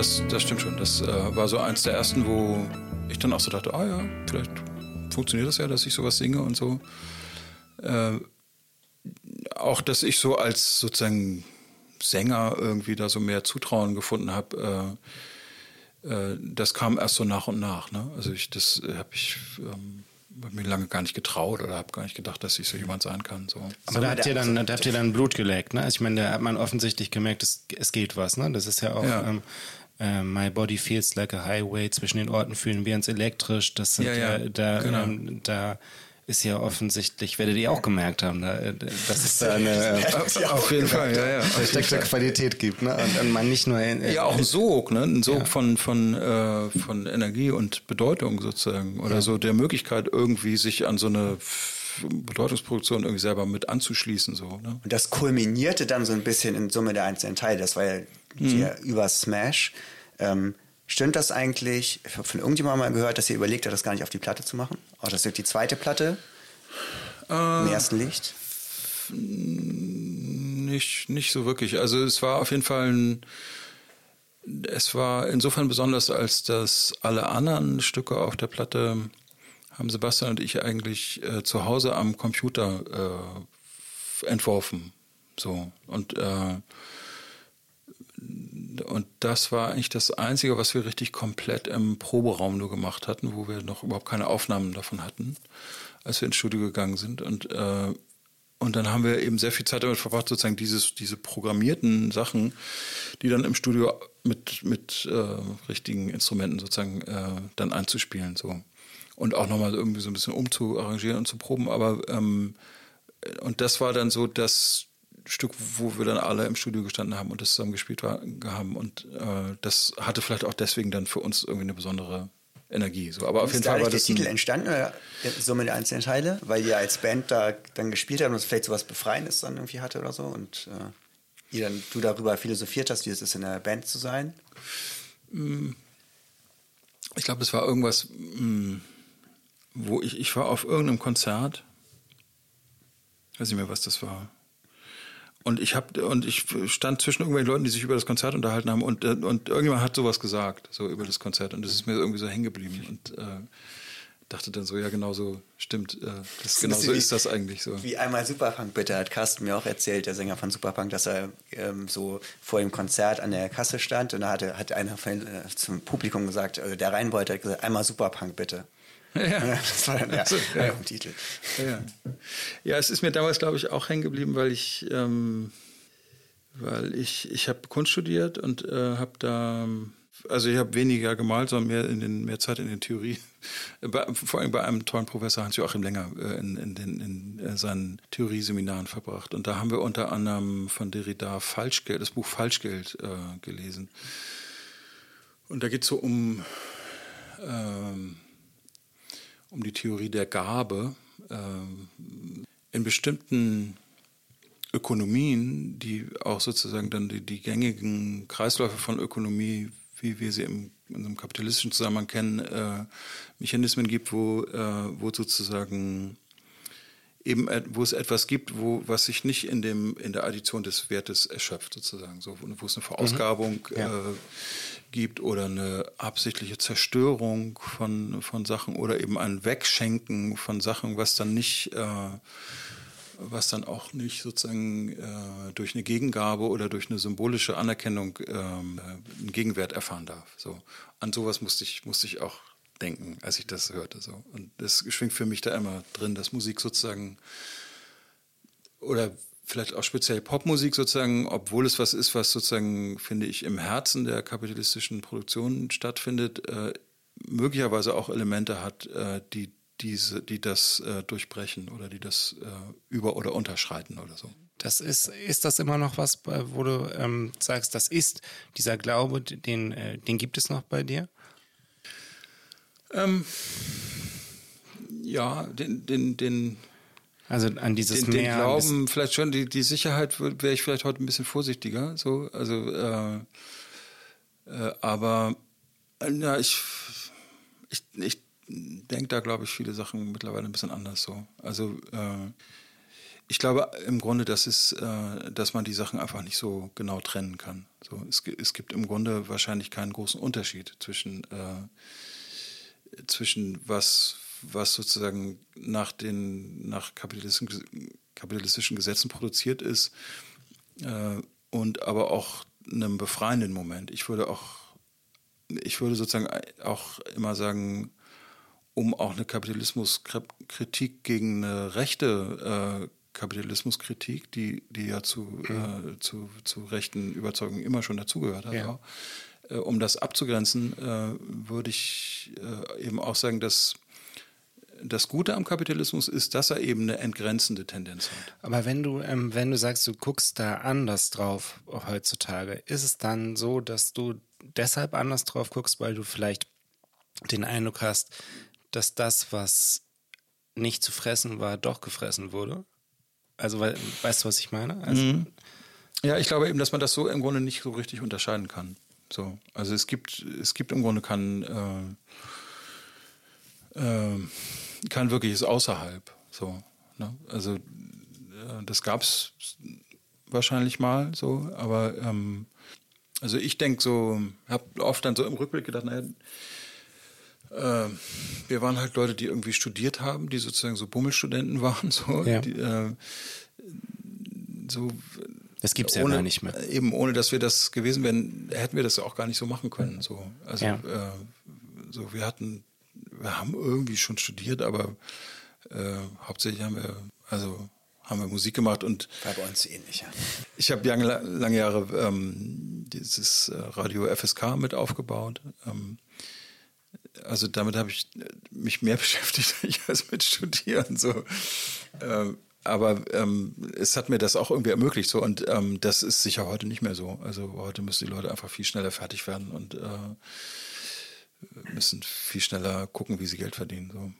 Das, das stimmt schon. Das äh, war so eins der ersten, wo ich dann auch so dachte, ah ja, vielleicht funktioniert das ja, dass ich sowas singe und so. Äh, auch, dass ich so als sozusagen Sänger irgendwie da so mehr Zutrauen gefunden habe, äh, äh, das kam erst so nach und nach. Ne? Also ich, das habe ich ähm, mir lange gar nicht getraut oder habe gar nicht gedacht, dass ich so jemand sein kann. So.
Aber da habt ihr dann, da habt ihr dann Blut geleckt, ne? Also ich meine, da hat man offensichtlich gemerkt, es, es geht was, ne? Das ist ja auch
Ja.
Ähm, äh, My Body Feels Like a Highway, zwischen den Orten fühlen wir uns elektrisch. Das sind
Ja, ja,
ja, da,
genau.
ähm, da ist ja offensichtlich, werdet ihr auch gemerkt haben, da, dass es da eine äh,
Auf jeden Fall, ja, ja.
versteckte Qualität gibt, ne? Und, und man nicht nur äh,
Ja, auch ein Sog, ne? Ein Sog von, von, äh, von Energie und Bedeutung sozusagen. Oder so der Möglichkeit, irgendwie sich an so eine Bedeutungsproduktion irgendwie selber mit anzuschließen. So, ne?
Und das kulminierte dann so ein bisschen in Summe der einzelnen Teile. Das war ja hier über Smash. Ähm, stimmt das eigentlich? Ich habe von irgendjemandem mal gehört, dass ihr überlegt habt, das gar nicht auf die Platte zu machen. Auch das wird die zweite Platte im ersten Licht.
Nicht, nicht so wirklich. Also es war auf jeden Fall ein, es war insofern besonders, als dass alle anderen Stücke auf der Platte haben Sebastian und ich eigentlich äh, zu Hause am Computer äh, entworfen. So. Und, äh, und das war eigentlich das Einzige, was wir richtig komplett im Proberaum nur gemacht hatten, wo wir noch überhaupt keine Aufnahmen davon hatten, als wir ins Studio gegangen sind. Und äh, und dann haben wir eben sehr viel Zeit damit verbracht, sozusagen dieses, diese programmierten Sachen, die dann im Studio mit, mit äh, richtigen Instrumenten sozusagen äh, dann einzuspielen. So. Und auch nochmal irgendwie so ein bisschen umzuarrangieren und zu proben. Aber ähm, und das war dann so das Stück, wo wir dann alle im Studio gestanden haben und das zusammen gespielt haben. Und äh, das hatte vielleicht auch deswegen dann für uns irgendwie eine besondere Energie. So. Aber auf jeden Fall war
eigentlich der
das
Titel entstanden oder Summe der einzelnen Teile? Weil ihr als Band da dann gespielt habt und es vielleicht sowas Befreiendes dann irgendwie hatte oder so und äh, ihr dann, du darüber philosophiert hast, wie es ist, in einer Band zu sein.
ich glaube, es war irgendwas, mh, wo ich, ich war auf irgendeinem Konzert, ich weiß nicht mehr, was das war. Und ich hab, und ich stand zwischen irgendwelchen Leuten, die sich über das Konzert unterhalten haben und, äh, und irgendjemand hat sowas gesagt, so über das Konzert. Und das ist mir irgendwie so hängen geblieben. Und äh, dachte dann so, ja, genau so stimmt. Äh, das, genau so ist das eigentlich so.
Wie einmal Superpunk bitte, hat Carsten mir auch erzählt, der Sänger von Superpunk, dass er ähm, so vor dem Konzert an der Kasse stand und da hatte, hat einer von, äh, zum Publikum gesagt, also der rein wollte, hat gesagt, einmal Superpunk bitte.
Ja.
Das war dann ja,
Also, ja.
ja. Titel.
Ja. ja, es ist mir damals, glaube ich, auch hängen geblieben, weil ich, ähm, weil ich, ich habe Kunst studiert und äh, habe da, also ich habe weniger gemalt, sondern mehr, in den, mehr Zeit in den Theorie, bei, vor allem bei einem tollen Professor Hans-Joachim Länger äh, in, in, den, in äh, seinen Theorieseminaren verbracht. Und da haben wir unter anderem von Derrida Falschgeld, das Buch Falschgeld äh, gelesen. Und da geht es so um, ähm, um die Theorie der Gabe. Ähm, in bestimmten Ökonomien, die auch sozusagen dann die, die gängigen Kreisläufe von Ökonomie, wie wir sie im, in einem kapitalistischen Zusammenhang kennen, äh, Mechanismen gibt, wo, äh, wo sozusagen eben wo es etwas gibt, wo was sich nicht in dem in der Addition des Wertes erschöpft sozusagen, so wo, es eine Verausgabung äh, gibt oder eine absichtliche Zerstörung von von Sachen oder eben ein Wegschenken von Sachen, was dann nicht äh, was dann auch nicht sozusagen äh, durch eine Gegengabe oder durch eine symbolische Anerkennung äh, einen Gegenwert erfahren darf. So an sowas musste ich musste ich auch denken, als ich das hörte. So und das schwingt für mich da immer drin, dass Musik sozusagen oder vielleicht auch speziell Popmusik sozusagen, obwohl es was ist, was sozusagen finde ich im Herzen der kapitalistischen Produktion stattfindet, äh, möglicherweise auch Elemente hat, äh, die diese, die das äh, durchbrechen oder die das äh, über- oder unterschreiten oder so.
Das ist, ist das immer noch was, wo du ähm, sagst, das ist dieser Glaube, den, äh, den gibt es noch bei dir?
Ähm, ja, den, den, den,
Also an dieses
den, den
Meer.
Glauben, vielleicht schon, die, die Sicherheit wäre ich vielleicht heute ein bisschen vorsichtiger. So, also, äh, äh, aber ja, ich, ich, ich denke da, glaube ich, viele Sachen mittlerweile ein bisschen anders so. Also äh, ich glaube im Grunde, dass, es, äh, dass man die Sachen einfach nicht so genau trennen kann. So, es, es gibt im Grunde wahrscheinlich keinen großen Unterschied zwischen, äh, zwischen was, was sozusagen nach den nach kapitalistischen, kapitalistischen Gesetzen produziert ist äh, und aber auch einem befreienden Moment. Ich würde auch, ich würde sozusagen auch immer sagen, um auch eine Kapitalismuskritik gegen eine rechte äh, Kapitalismuskritik, die, die ja zu, äh, zu, zu rechten Überzeugungen immer schon dazugehört hat,
Ja.
auch, äh, um das abzugrenzen, äh, würde ich äh, eben auch sagen, dass das Gute am Kapitalismus ist, dass er eben eine entgrenzende Tendenz hat.
Aber wenn du, ähm, wenn du sagst, du guckst da anders drauf heutzutage, ist es dann so, dass du deshalb anders drauf guckst, weil du vielleicht den Eindruck hast, dass das, was nicht zu fressen war, doch gefressen wurde? Also, weil, weißt du, was ich meine? Also,
Ja, ich glaube eben, dass man das so im Grunde nicht so richtig unterscheiden kann. So, also es gibt, es gibt im Grunde kein, äh, äh, kein wirkliches Außerhalb. So, ne? Also äh, das gab es wahrscheinlich mal so, aber ähm, also ich denke so, habe oft dann so im Rückblick gedacht, naja, äh, wir waren halt Leute, die irgendwie studiert haben, die sozusagen so Bummelstudenten waren, so,
Ja.
die, äh, so
Das gibt's ja
ohne,
gar nicht mehr.
Eben ohne, dass wir das gewesen wären, hätten wir das auch gar nicht so machen können. So, also
Ja.
äh, so wir hatten, wir haben irgendwie schon studiert, aber äh, hauptsächlich haben wir, also haben wir Musik gemacht und
War bei uns ähnlich, ja.
ich habe lange, lange Jahre ähm, dieses äh, Radio FSK mit aufgebaut. Ähm, also damit habe ich äh, mich mehr beschäftigt als mit Studieren. So. Ähm, aber ähm, es hat mir das auch irgendwie ermöglicht. So. Und ähm, das ist sicher heute nicht mehr so. Also heute müssen die Leute einfach viel schneller fertig werden und äh, müssen viel schneller gucken, wie sie Geld verdienen. So.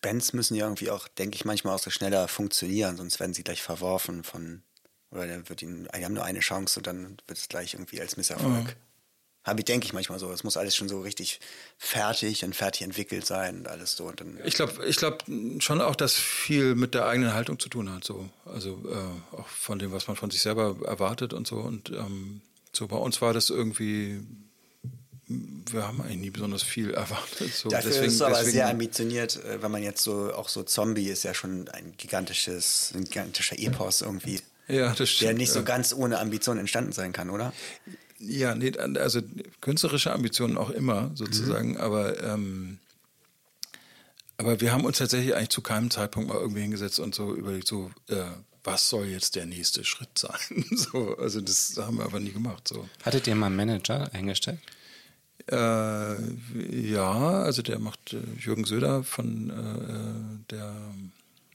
Bands müssen ja irgendwie auch, denke ich, manchmal auch so schneller funktionieren, sonst werden sie gleich verworfen von, oder dann wird ihnen, die haben nur eine Chance und dann wird es gleich irgendwie als Misserfolg. Habe ich, denke ich manchmal so. Es muss alles schon so richtig fertig und fertig entwickelt sein und alles so. Und dann,
Ich glaube ich glaub schon auch, dass viel mit der eigenen Haltung zu tun hat. So. Also äh, auch von dem, was man von sich selber erwartet und so. Und ähm, so bei uns war das irgendwie, wir haben eigentlich nie besonders viel erwartet. So.
Dafür
deswegen,
ist es aber
deswegen,
sehr ambitioniert, äh, wenn man jetzt so, auch so Zombie ist ja schon ein gigantisches, ein gigantischer Epos irgendwie.
Ja, das
Der
stimmt.
nicht so ganz ohne Ambition entstanden sein kann, oder?
Ja, nee, also künstlerische Ambitionen auch immer sozusagen,
Mhm.
aber ähm, aber wir haben uns tatsächlich eigentlich zu keinem Zeitpunkt mal irgendwie hingesetzt und so überlegt, so äh, was soll jetzt der nächste Schritt sein? so, also das haben wir aber nie gemacht. So.
hattet ihr mal einen Manager eingestellt?
Äh, ja, also der macht äh, Jürgen Söder von äh, der,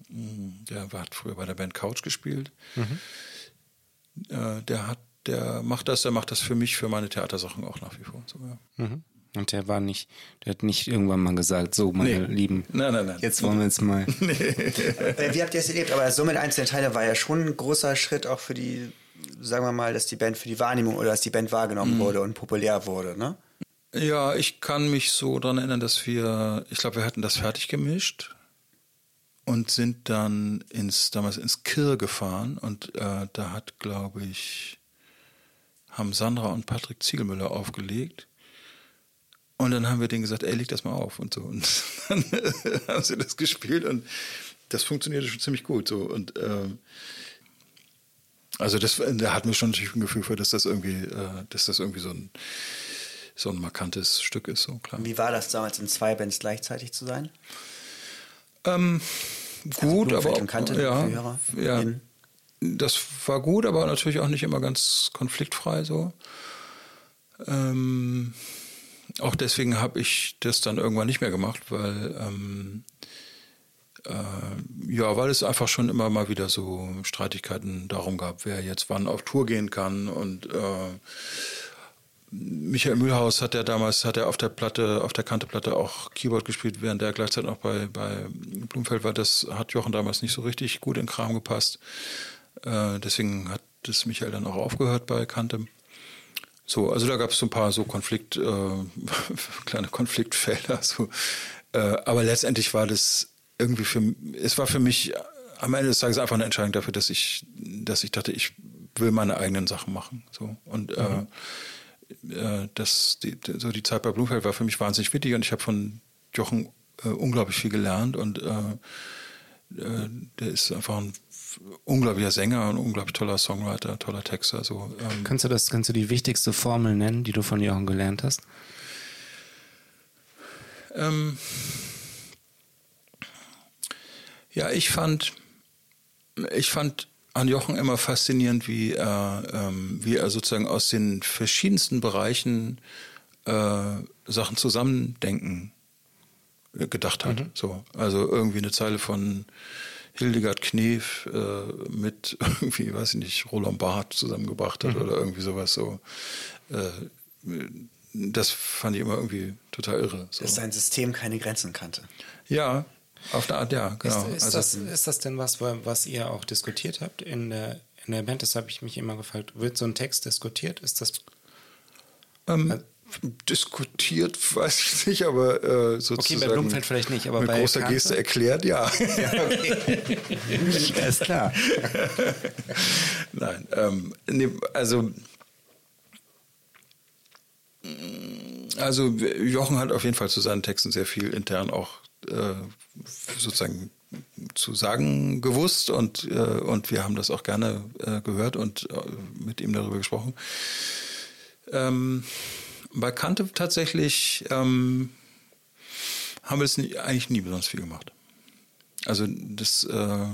mh, der war, hat früher bei der Band Couch gespielt. Äh, der hat, der macht das, der macht das für mich, für meine Theatersachen auch nach wie vor. So, ja.
Mhm. Und der war nicht, der hat nicht irgendwann mal gesagt, so meine
Nee.
Lieben,
Nein, nein, nein.
jetzt wollen wir jetzt mal.
Äh, Wie habt ihr es erlebt? Aber so mit einzelnen Teile war ja schon ein großer Schritt auch für die, sagen wir mal, dass die Band für die Wahrnehmung oder dass die Band wahrgenommen
Mhm.
wurde und populär wurde, ne?
Ja, ich kann mich so daran erinnern, dass wir, ich glaube, wir hatten das fertig gemischt und sind dann ins, damals ins Kirr gefahren und äh, da hat, glaube ich, haben Sandra und Patrick Ziegelmüller aufgelegt. Und dann haben wir denen gesagt, ey, leg das mal auf und so. Und dann haben sie das gespielt und das funktionierte schon ziemlich gut. So. Und ähm, also das, da hatten wir schon ein Gefühl für, dass das irgendwie, äh, dass das irgendwie so ein so ein markantes Stück ist, so klar.
Wie war das damals in zwei Bands gleichzeitig zu sein?
Ähm, gut,
Blumenfeld
aber
Kante,
ja, ja,
eben.
das war gut, aber natürlich auch nicht immer ganz konfliktfrei so. Ähm, auch deswegen habe ich das dann irgendwann nicht mehr gemacht, weil ähm, äh, ja, weil es einfach schon immer mal wieder so Streitigkeiten darum gab, wer jetzt wann auf Tour gehen kann und äh, Michael Mühlhaus hat ja damals, hat er auf der Platte, auf der Kanteplatte auch Keyboard gespielt, während er gleichzeitig auch bei, bei Blumfeld war. Das hat Jochen damals nicht so richtig gut in Kram gepasst. Äh, deswegen hat das Michael dann auch aufgehört bei Kante. So, also da gab es so ein paar so Konflikt, äh, kleine Konfliktfelder. So. Äh, aber letztendlich war das irgendwie für, es war für mich am Ende des Tages einfach eine Entscheidung dafür, dass ich, dass ich dachte, ich will meine eigenen Sachen machen. So. Und mhm. äh, äh, das, die, so die Zeit bei Blumfeld war für mich wahnsinnig wichtig und ich habe von Jochen äh, unglaublich viel gelernt und äh, äh, der ist einfach ein unglaublicher Sänger, ein unglaublich toller Songwriter, toller Texter. So,
ähm. kannst du das, kannst du die wichtigste Formel nennen, die du von Jochen gelernt hast?
Ähm, ja, ich fand, ich fand an Jochen immer faszinierend, wie er, ähm, wie er sozusagen aus den verschiedensten Bereichen äh, Sachen zusammendenken äh, gedacht hat. Mhm. So, also irgendwie eine Zeile von Hildegard Knef äh, mit irgendwie, weiß ich nicht, Roland Barth zusammengebracht hat mhm. oder irgendwie sowas so. Äh, das fand ich immer irgendwie total irre. So.
Dass sein System keine Grenzen kannte.
Ja, auf eine Art, ja, genau.
Ist, ist, also, das, ist das denn was, was ihr auch diskutiert habt in der, in der Band? Das habe ich mich immer gefragt. Wird so ein Text diskutiert? Ist das.
Ähm, also, diskutiert, weiß ich nicht, aber äh, sozusagen.
Okay, bei Blumfeld vielleicht nicht, aber
mit
bei
großer Kante? Geste erklärt, ja. ja
okay. ist klar.
Nein, ähm, nee, also also Jochen hat auf jeden Fall zu seinen Texten sehr viel intern auch äh, sozusagen zu sagen gewusst und, äh, und wir haben das auch gerne äh, gehört und äh, mit ihm darüber gesprochen. Ähm, bei Kante tatsächlich ähm, haben wir es nie, eigentlich nie besonders viel gemacht. Also das, äh,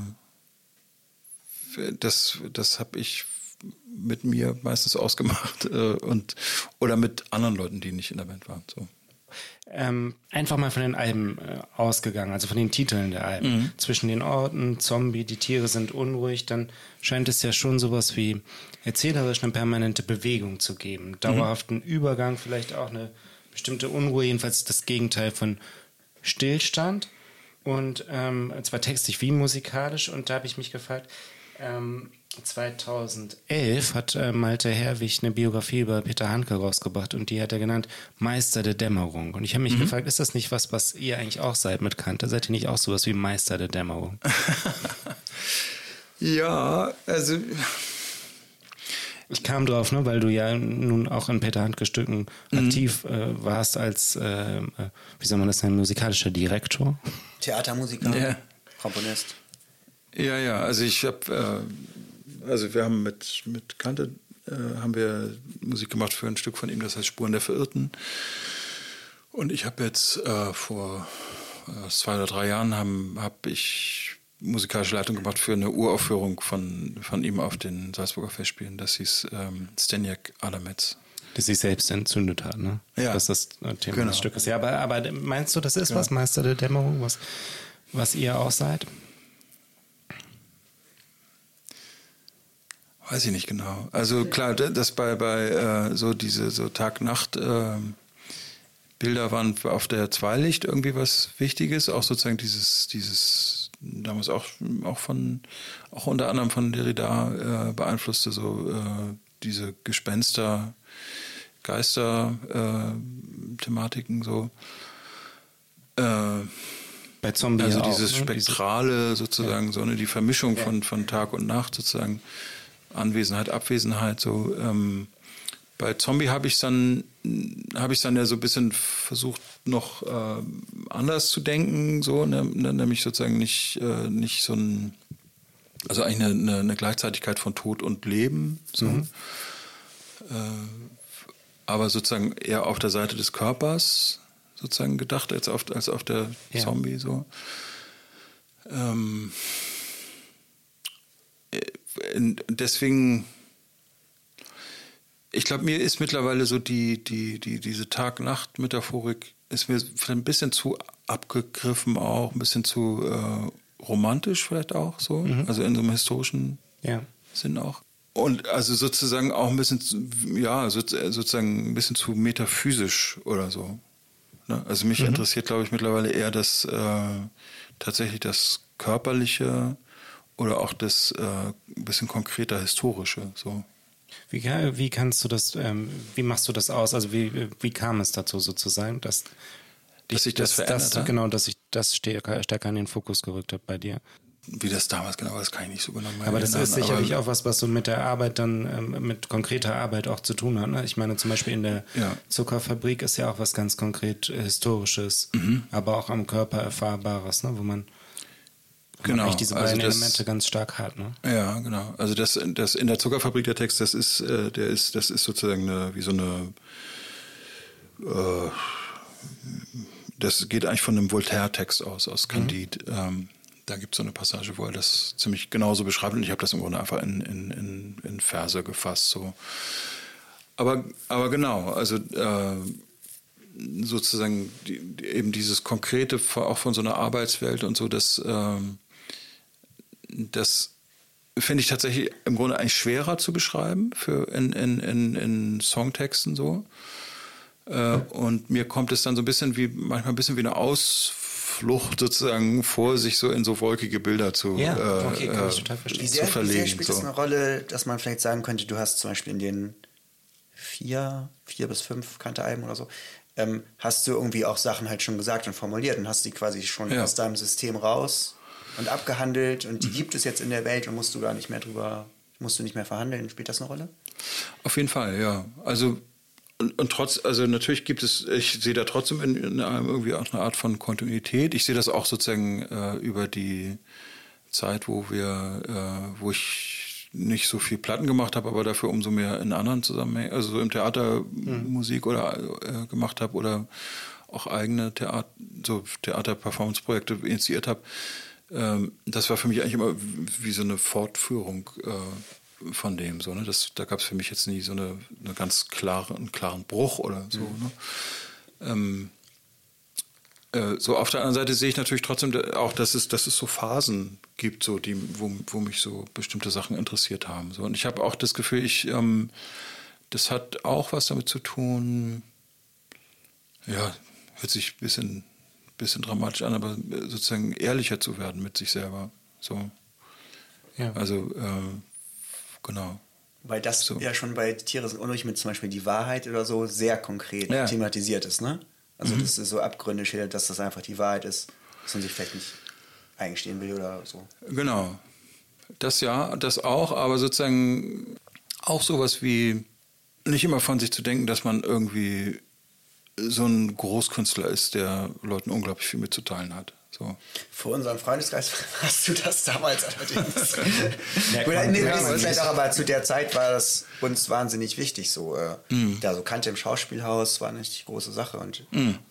das, das habe ich mit mir meistens ausgemacht äh, und oder mit anderen Leuten, die nicht in der Band waren. So.
Ähm, einfach mal von den Alben äh, ausgegangen, also von den Titeln der Alben. Mhm. Zwischen den Orten, Zombie, die Tiere sind unruhig, dann scheint es ja schon sowas wie erzählerisch eine permanente Bewegung zu geben. Dauerhaften mhm. Übergang, vielleicht auch eine bestimmte Unruhe, jedenfalls das Gegenteil von Stillstand. Und ähm, zwar textlich wie musikalisch. Und da habe ich mich gefragt, ähm, 2011 hat äh, Malte Herwig eine Biografie über Peter Handke rausgebracht und die hat er genannt Meister der Dämmerung. Und ich habe mich mhm. gefragt, ist das nicht was, was ihr eigentlich auch seid mit Kante? Seid ihr nicht auch sowas wie Meister der Dämmerung?
ja, also
ich kam drauf, ne, weil du ja nun auch in Peter Handke Stücken mhm. aktiv äh, warst als, äh, äh wie soll man das nennen, musikalischer Direktor.
Theatermusiker, ja. Komponist.
Ja, ja, also ich habe äh, also wir haben mit, mit Kante äh, haben wir Musik gemacht für ein Stück von ihm, das heißt Spuren der Verirrten. Und ich habe jetzt äh, vor äh, zwei oder drei Jahren habe hab ich musikalische Leitung gemacht für eine Uraufführung von, von ihm auf den Salzburger Festspielen. Das hieß ähm, Stenjak Adametz.
Das sich selbst entzündet hat, ne?
Ja.
Das ist das Thema genau. des Stückes. Ja, aber, aber meinst du, das ist genau. was, Meister der Dämmerung, was, was ihr auch seid?
Weiß ich nicht genau. Also klar, das bei, bei äh, so diese so Tag-Nacht äh, Bilder waren auf der Zweilicht irgendwie was Wichtiges, auch sozusagen dieses, dieses damals auch, auch von, auch unter anderem von Derrida äh, beeinflusste, so äh, diese Gespenster, Geister-Thematiken äh, so. Äh,
bei Zombie
also
auch,
dieses
ne?
Spektrale sozusagen, ja. so ne, die Vermischung ja. von, von Tag und Nacht sozusagen. Anwesenheit, Abwesenheit. So ähm, bei Zombie habe ich dann habe ich dann ja so ein bisschen versucht noch äh, anders zu denken, so ne, ne, nämlich sozusagen nicht äh, nicht so ein also eigentlich eine, eine, eine, Gleichzeitigkeit von Tod und Leben, so. Mhm. Äh, aber sozusagen eher auf der Seite des Körpers sozusagen gedacht als auf, als auf der ja. Zombie so. Ähm, deswegen, ich glaube, mir ist mittlerweile so die, die, die, diese Tag-Nacht-Metaphorik ist mir vielleicht ein bisschen zu abgegriffen auch, ein bisschen zu äh, romantisch vielleicht auch so, mhm. also in so einem historischen ja. Sinn auch. Und also sozusagen auch ein bisschen, ja, sozusagen ein bisschen zu metaphysisch oder so. Ne? Also mich mhm. interessiert, glaube ich, mittlerweile eher das äh, tatsächlich das körperliche oder auch das äh, ein bisschen konkreter historische. So.
Wie, wie kannst du das, ähm, wie machst du das aus? Also wie, wie kam es dazu sozusagen, dass,
dass sich das, das verändert
das, Genau, dass ich das stärker, stärker in den Fokus gerückt habe bei dir.
Wie das damals genau war, das kann ich nicht so genau mehr
Aber das ist sicherlich
aber-
auch was, was so mit der Arbeit dann, ähm, mit konkreter Arbeit auch zu tun hat. Ne? Ich meine, zum Beispiel in der
Ja.
Zuckerfabrik ist ja auch was ganz konkret Historisches,
Mhm.
aber auch am Körper Erfahrbares, ne? wo man,
Genau,
eigentlich diese
also
beiden
das-
Elemente ganz stark hat. Ne?
Ja, genau. Also das, das in der Zuckerfabrik der Text, das ist, äh, der ist, das ist sozusagen eine, wie so eine, äh, das geht eigentlich von einem Voltaire-Text aus, aus Candide. Ähm, da gibt es so eine Passage, wo er das ziemlich genauso beschreibt und ich habe das im Grunde einfach in, in, in, in Verse gefasst. So. Aber, aber genau, also äh, sozusagen die, eben dieses Konkrete auch von so einer Arbeitswelt und so, das, ähm, das finde ich tatsächlich im Grunde eigentlich schwerer zu beschreiben für in, in, in, in Songtexten so. Äh, und mir kommt es dann so ein bisschen wie, manchmal ein bisschen wie eine Ausflucht sozusagen vor, sich so in so wolkige Bilder zu,
Ja,
äh,
okay, kann ich
äh,
total verstehen.
Wie
zu
sehr, wie
verlegen.
sehr spielt es
so.
eine Rolle, dass man vielleicht sagen könnte, du hast zum Beispiel in den vier, vier bis fünf Kante-Alben oder so, ähm, hast du irgendwie auch Sachen halt schon gesagt und formuliert und hast die quasi schon
Ja.
aus deinem System raus und abgehandelt und die gibt es jetzt in der Welt und musst du gar nicht mehr drüber, musst du nicht mehr verhandeln. Spielt das eine Rolle?
Auf jeden Fall, ja. Also und, und trotz, also natürlich gibt es, ich sehe da trotzdem in, in einem irgendwie auch eine Art von Kontinuität. Ich sehe das auch sozusagen äh, über die Zeit, wo wir, äh, wo ich nicht so viel Platten gemacht habe, aber dafür umso mehr in anderen Zusammenhängen, also so im Theater Musik oder äh, gemacht habe oder auch eigene Theater, so Theater-Performance-Projekte initiiert habe. Ähm, das war für mich eigentlich immer wie so eine Fortführung äh, von dem. So, ne? das, da gab es für mich jetzt nie so eine, eine ganz klare, einen klaren Bruch oder so. Ne? Ähm, äh, so auf der anderen Seite sehe ich natürlich trotzdem auch, dass es, dass es so Phasen gibt, so die, wo, wo mich so bestimmte Sachen interessiert haben. So. Und ich habe auch das Gefühl, ich, ähm, das hat auch was damit zu tun, ja, hört sich ein bisschen, bisschen dramatisch an, aber sozusagen ehrlicher zu werden mit sich selber. So.
Ja.
Also, äh, genau.
Weil das
So.
ja schon bei Tiere sind unruhig mit zum Beispiel die Wahrheit oder so sehr konkret
Ja.
thematisiert ist, ne? Also das ist so Abgründe schildert, dass das einfach die Wahrheit ist, dass man sich vielleicht nicht eingestehen will oder so.
Genau. Das ja, das auch, aber sozusagen auch sowas wie nicht immer von sich zu denken, dass man irgendwie so ein Großkünstler ist, der Leuten unglaublich viel mitzuteilen hat. So.
Für unseren Freundeskreis hast du das damals allerdings.
Merkt
Oder, nee, vielleicht
nicht.
auch, aber zu der Zeit war das uns wahnsinnig wichtig. So, äh, Da so Kante im Schauspielhaus war eine richtig große Sache. Und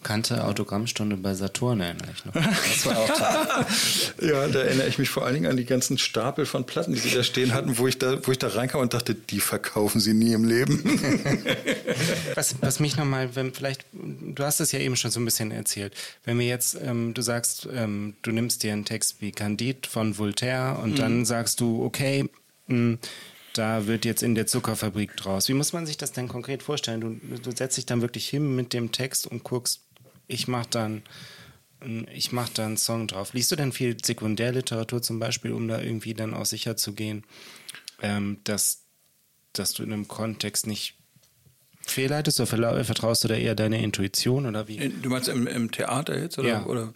Kante Autogrammstunde bei Saturn erinnere ich noch. Das war auch toll.
Ja, da erinnere ich mich vor allen Dingen an die ganzen Stapel von Platten, die sie da stehen hatten, wo ich da, wo ich da reinkam und dachte, die verkaufen sie nie im Leben.
Was, was mich nochmal, wenn vielleicht, du hast es ja eben schon so ein bisschen erzählt. Wenn wir jetzt, ähm, du sagst, ähm, du nimmst dir einen Text wie Candide von Voltaire und dann sagst du, okay, mh, da wird jetzt in der Zuckerfabrik draus. Wie muss man sich das denn konkret vorstellen? Du, du setzt dich dann wirklich hin mit dem Text und guckst, ich mach dann, ähm, ich mach da einen Song drauf. Liest du denn viel Sekundärliteratur zum Beispiel, um da irgendwie dann auch sicher zu gehen, ähm, dass, dass du in einem Kontext nicht fehlleitest oder vertraust du da eher deiner Intuition oder wie?
Du meinst im, im Theater jetzt? Oder,
Ja.
oder?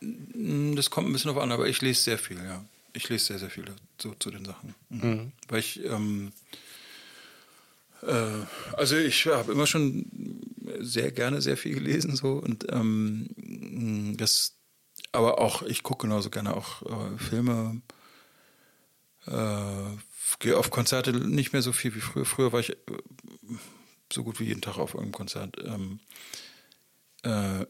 Mm, Das kommt ein bisschen drauf an, aber ich lese sehr viel, ja. Ich lese sehr, sehr viel so, zu den Sachen. Mhm. Weil ich, ähm, äh, also ich habe immer schon sehr gerne sehr viel gelesen so und ähm, das, aber auch, ich gucke genauso gerne auch äh, Filme, äh, gehe auf Konzerte nicht mehr so viel wie früher. Früher war ich äh, so gut wie jeden Tag auf irgendeinem Konzert. Ähm, äh,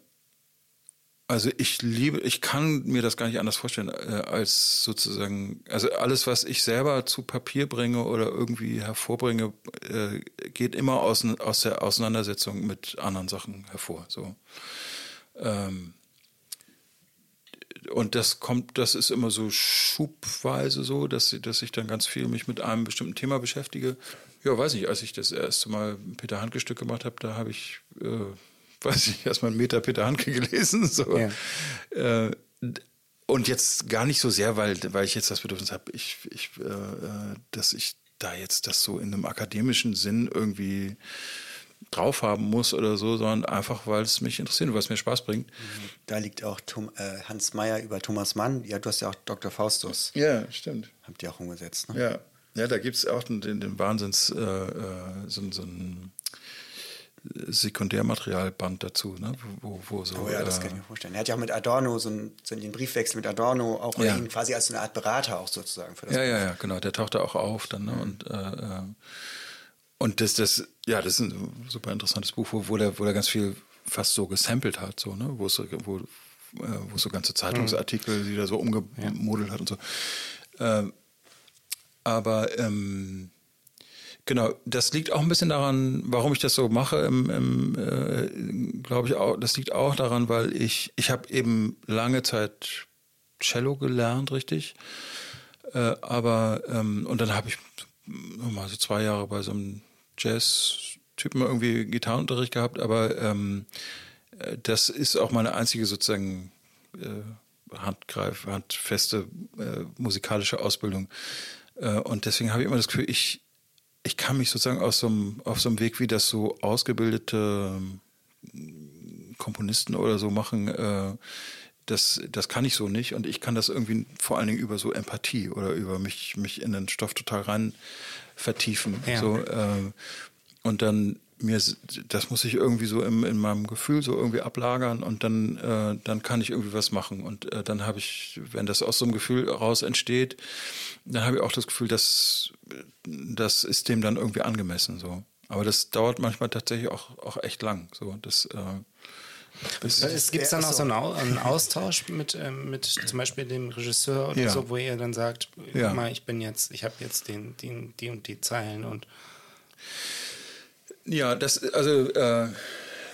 also ich liebe, ich kann mir das gar nicht anders vorstellen, äh, als sozusagen, also alles, was ich selber zu Papier bringe oder irgendwie hervorbringe, äh, geht immer aus, aus der Auseinandersetzung mit anderen Sachen hervor. So. Ähm, und das kommt, das ist immer so schubweise so, dass, dass ich dann ganz viel mich mit einem bestimmten Thema beschäftige. Ja, weiß ich, als ich das erste Mal Peter Handke Stück gemacht habe, da habe ich, äh, weiß ich, erstmal einen Meter Peter Handke gelesen. So.
Ja.
Äh, und jetzt gar nicht so sehr, weil, weil ich jetzt das Bedürfnis habe, ich, ich, äh, dass ich da jetzt das so in einem akademischen Sinn irgendwie drauf haben muss oder so, sondern einfach, weil es mich interessiert und weil es mir Spaß bringt.
Da liegt auch Tom, äh, Hans Meyer über Thomas Mann. Ja, du hast ja auch Dr. Faustus.
Ja, stimmt.
Habt ihr auch umgesetzt, ne?
Ja, ja da gibt es auch den, den, Wahnsinns, äh, äh, so, so ein Sekundärmaterialband dazu, ne? wo, wo so.
Oh ja, das
äh,
kann ich mir vorstellen. Er hat ja auch mit Adorno so, ein, so den Briefwechsel mit Adorno auch
Ja.
ihn quasi als eine Art Berater auch sozusagen für das
Ja, ja, ja, genau. Der taucht da auch auf dann. Ne? Und, äh, äh, und das, das, ja, das ist ein super interessantes Buch, wo, wo, der, wo der ganz viel fast so gesampelt hat, so, ne? wo, es, so- wo, äh, wo so ganze Zeitungsartikel, die er so umgemodelt hat und so. Ähm, aber ähm, genau, das liegt auch ein bisschen daran, warum ich das so mache. Im, im, äh, Glaube ich auch, das liegt auch daran, weil ich ich habe eben lange Zeit Cello gelernt, richtig. Äh, aber ähm, und dann habe ich mal so zwei Jahre bei so einem Jazz-Typen irgendwie Gitarrenunterricht gehabt, aber ähm, äh, das ist auch meine einzige sozusagen äh, handgreif, handfeste äh, musikalische Ausbildung. Äh, und deswegen habe ich immer das Gefühl, ich, ich kann mich sozusagen aus so einem, auf so einem Weg, wie das so ausgebildete ähm, Komponisten oder so machen, äh, das, das kann ich so nicht. Und ich kann das irgendwie vor allen Dingen über so Empathie oder über mich, mich in den Stoff total rein vertiefen.
Ja.
So, äh, und dann mir, das muss ich irgendwie so im, in meinem Gefühl so irgendwie ablagern und dann, äh, dann kann ich irgendwie was machen. Und äh, dann habe ich, wenn das aus so einem Gefühl raus entsteht, dann habe ich auch das Gefühl, dass das ist dem dann irgendwie angemessen. So. Aber das dauert manchmal tatsächlich auch, auch echt lang. So, das, äh, bis,
Es gibt dann auch so einen, Au einen Austausch mit, ähm, mit zum Beispiel dem Regisseur oder
Ja.
so, wo ihr dann sagt,
Ja.
mal, ich bin jetzt, ich habe jetzt den, den, die und die Zeilen und
Ja, das, also, äh,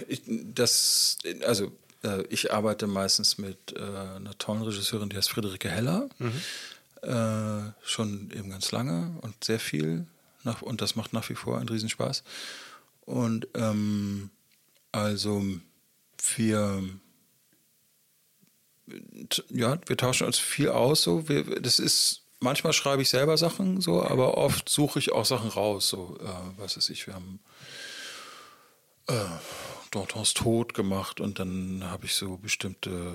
ich, das, also, äh, ich arbeite meistens mit äh, einer tollen Regisseurin, die heißt Friederike Heller. Äh, schon eben ganz lange und sehr viel. Nach, und das macht nach wie vor einen Riesenspaß. Und ähm, also wir ja, wir tauschen uns viel aus. So, wir, das ist manchmal schreibe ich selber Sachen so, aber oft suche ich auch Sachen raus. So, äh, was weiß ich, wir haben äh, Dantons Tod gemacht und dann habe ich so bestimmte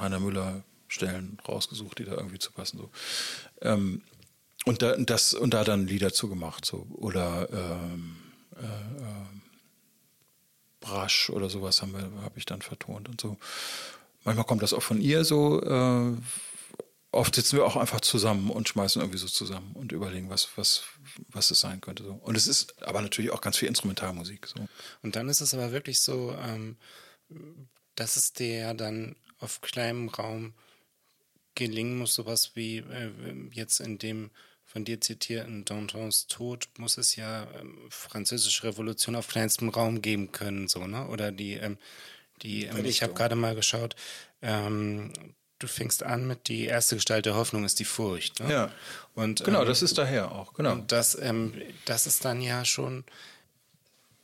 Heiner Müller Stellen rausgesucht, die da irgendwie zu passen. So. Ähm, und da, das und da dann Lieder zu gemacht so oder ähm, äh, ähm, Brasch oder sowas habe ich dann vertont und so. Manchmal kommt das auch von ihr so. Äh, oft sitzen wir auch einfach zusammen und schmeißen irgendwie so zusammen und überlegen, was, was, was es sein könnte. So. Und es ist aber natürlich auch ganz viel Instrumentalmusik. So.
Und dann ist es aber wirklich so, ähm, dass es dir ja dann auf kleinem Raum gelingen muss, sowas wie äh, jetzt in dem von dir zitierten Dantons Tod muss es ja ähm, französische Revolution auf kleinstem Raum geben können, so, ne? Oder die, ähm, die ähm, ich habe gerade mal geschaut, ähm, du fängst an mit die erste Gestalt der Hoffnung ist die Furcht. Ne?
Ja.
Und,
Genau,
ähm,
das ist daher auch. Genau.
und das, ähm, das ist dann ja schon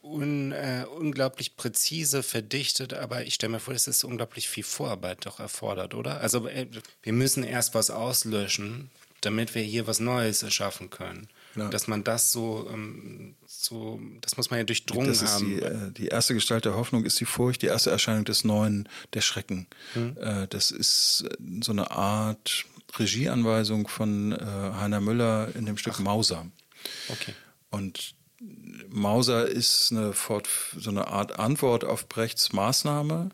un, äh, unglaublich präzise verdichtet, aber ich stelle mir vor, dass es unglaublich viel Vorarbeit doch erfordert, oder? Also äh, wir müssen erst was auslöschen, damit wir hier was Neues erschaffen können.
Ja.
Dass man das so, ähm, so, das muss man ja durchdrungen
Das ist
haben.
die, äh, die erste Gestalt der Hoffnung ist die Furcht, die erste Erscheinung des Neuen, der Schrecken.
Hm.
Äh, das ist äh, so eine Art Regieanweisung von äh, Heiner Müller in dem Stück Mauser.
Okay.
Und Mauser ist eine Fort, so eine Art Antwort auf Brechts Maßnahme.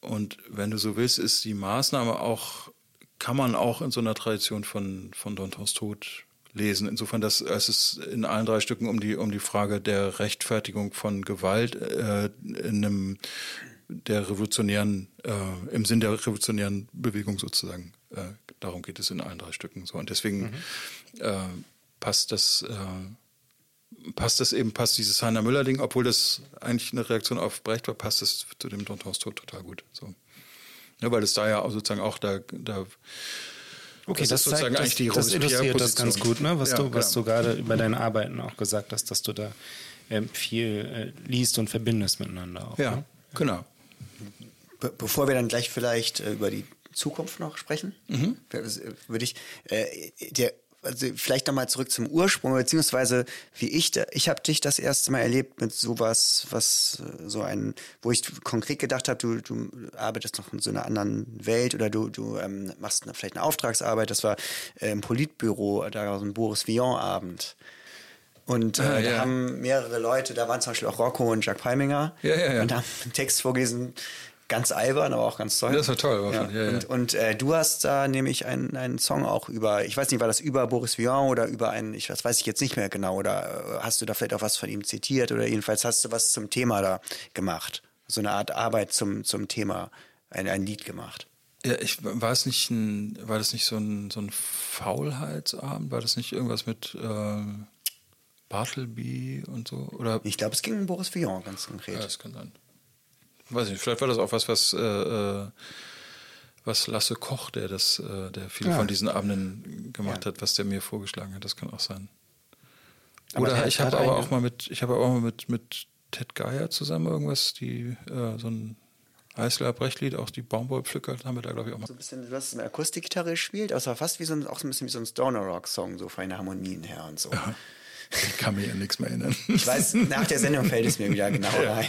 Und wenn du so willst, ist die Maßnahme auch, kann man auch in so einer Tradition von, von Dantons Tod lesen. Insofern, dass es ist in allen drei Stücken um die, um die Frage der Rechtfertigung von Gewalt äh, in einem der revolutionären, äh, im Sinn der revolutionären Bewegung sozusagen. Äh, darum geht es in allen drei Stücken so. Und deswegen äh, passt das, äh, passt das eben, passt dieses Heiner Müller-Ding, obwohl das eigentlich eine Reaktion auf Brecht war, passt das zu dem Dantons Tod total gut. So. Ja, weil es da ja auch sozusagen auch da, da
Okay,
das
das,
ist sozusagen
zeigt,
eigentlich die
das, das illustriert das ganz gut, ne? was,
Ja,
du, was
genau.
du gerade über deine Arbeiten auch gesagt hast, dass du da ähm, viel äh, liest und verbindest miteinander auch.
Ja,
Ne?
genau.
Be bevor wir dann gleich vielleicht äh, über die Zukunft noch sprechen,
Mhm.
äh, würde ich, äh, der also vielleicht nochmal zurück zum Ursprung, beziehungsweise wie ich, da, ich habe dich das erste Mal erlebt mit sowas, was äh, so ein, wo ich konkret gedacht habe, du, du arbeitest noch in so einer anderen Welt oder du, du ähm, machst eine, vielleicht eine Auftragsarbeit. Das war äh, im Politbüro, da war so ein Boris Vian-Abend. Und äh,
Ah,
da
ja.
haben mehrere Leute, da waren zum Beispiel auch Rocco und Jack Palminger.
Ja, ja.
Und haben einen Text vorgelesen, ganz albern, aber auch ganz toll.
Das war toll, war
Ja.
schon, ja, ja.
Und, und äh, du hast da nämlich einen, einen Song auch über, ich weiß nicht, war das über Boris Vian oder über einen, ich das weiß ich jetzt nicht mehr genau, oder äh, hast du da vielleicht auch was von ihm zitiert oder jedenfalls hast du was zum Thema da gemacht. So eine Art Arbeit zum, zum Thema, ein, ein Lied gemacht.
Ja, ich, war es nicht ein, war das nicht so ein, so ein Faulheitsabend? War das nicht irgendwas mit äh, Bartleby und so? Oder
Ich glaube, es ging um Boris Vian ganz konkret.
ja, das kann sein. Weiß nicht, vielleicht war das auch was, was, äh, äh, was Lasse Koch, der das, äh, der viele
Ja.
von diesen Abenden gemacht
Ja.
hat, was der mir vorgeschlagen hat. Das kann auch sein.
Aber
Oder
der
ich habe aber auch mal mit, ich habe auch mal mit, mit Ted Geier zusammen irgendwas, die äh, so ein Eisler Brechtlied, auch die Baumwollpflücker, haben wir da glaube ich auch mal.
So ein bisschen, du hast eine Akustikgitarre gespielt, aber es war fast wie so ein, auch so ein bisschen wie so ein Stoner-Rock-Song, so von den Harmonien her und so.
Ich kann mich an nichts mehr erinnern.
Ich weiß, nach der Sendung fällt es mir wieder genau rein.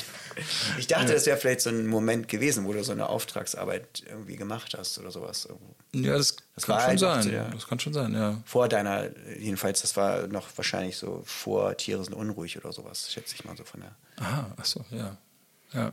Ich dachte, das wäre vielleicht so ein Moment gewesen, wo du so eine Auftragsarbeit irgendwie gemacht hast oder sowas.
Ja, das,
Das
kann schon
halt noch
sein.
der-
Das kann schon sein, ja.
Vor deiner, jedenfalls, das war noch wahrscheinlich so vor Tiere sind unruhig oder sowas, schätze ich mal so von der.
Aha, ach so, ja. Ja.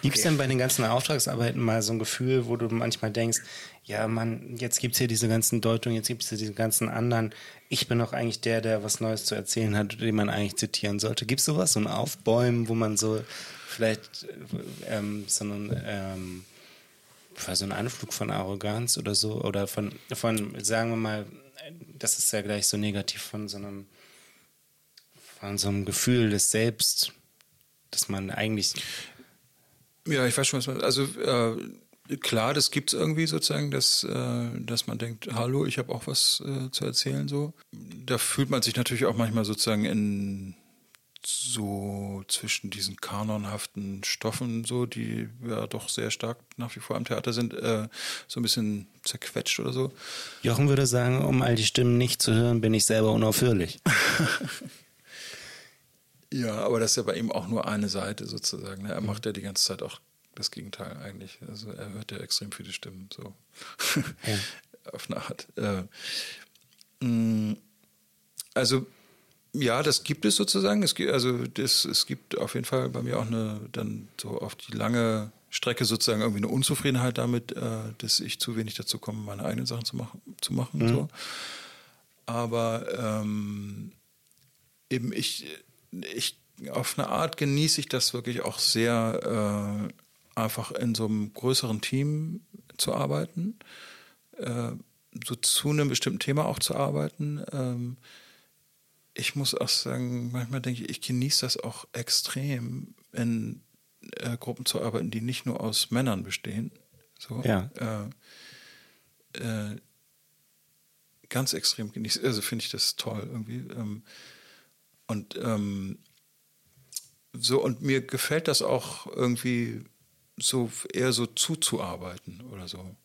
Gibt es denn bei den ganzen Auftragsarbeiten mal so ein Gefühl, wo du manchmal denkst, ja Mann, jetzt gibt es hier diese ganzen Deutungen, jetzt gibt es hier diese ganzen anderen. Ich bin doch eigentlich der, der was Neues zu erzählen hat, den man eigentlich zitieren sollte. Gibt es sowas, so ein Aufbäumen, wo man so vielleicht äh, ähm, so einen, ähm, so einen Anflug von Arroganz oder so, oder von, von, sagen wir mal, das ist ja gleich so negativ von so einem, von so einem Gefühl des Selbst, dass man eigentlich
Ja, ich weiß schon, was man. Also äh, klar, das gibt es irgendwie sozusagen, dass, äh, dass man denkt, hallo, ich habe auch was äh, zu erzählen. So. Da fühlt man sich natürlich auch manchmal sozusagen in so zwischen diesen kanonhaften Stoffen, so, die ja doch sehr stark nach wie vor am Theater sind, äh, so ein bisschen zerquetscht oder so.
Jochen würde sagen, um all die Stimmen nicht zu hören, bin ich selber unaufhörlich.
Ja, aber das ist ja bei ihm auch nur eine Seite sozusagen. Ne? Er macht ja die ganze Zeit auch das Gegenteil eigentlich. Also er hört ja extrem viele Stimmen so auf eine Art. Äh, mh, also ja, das gibt es sozusagen. Es gibt, also das, es gibt auf jeden Fall bei mir auch eine dann so auf die lange Strecke sozusagen irgendwie eine Unzufriedenheit damit, äh, dass ich zu wenig dazu komme, meine eigenen Sachen zu machen. Zu machen so. Aber ähm, eben ich, ich auf eine Art genieße ich das wirklich auch sehr, äh, einfach in so einem größeren Team zu arbeiten, äh, so zu einem bestimmten Thema auch zu arbeiten. Ähm, ich muss auch sagen, manchmal denke ich, ich genieße das auch extrem, in äh, Gruppen zu arbeiten, die nicht nur aus Männern bestehen. So,
Ja.
Äh, äh, ganz extrem genieße, also finde ich das toll irgendwie. Ähm, und ähm, so, und mir gefällt das auch irgendwie so eher so zuzuarbeiten oder so.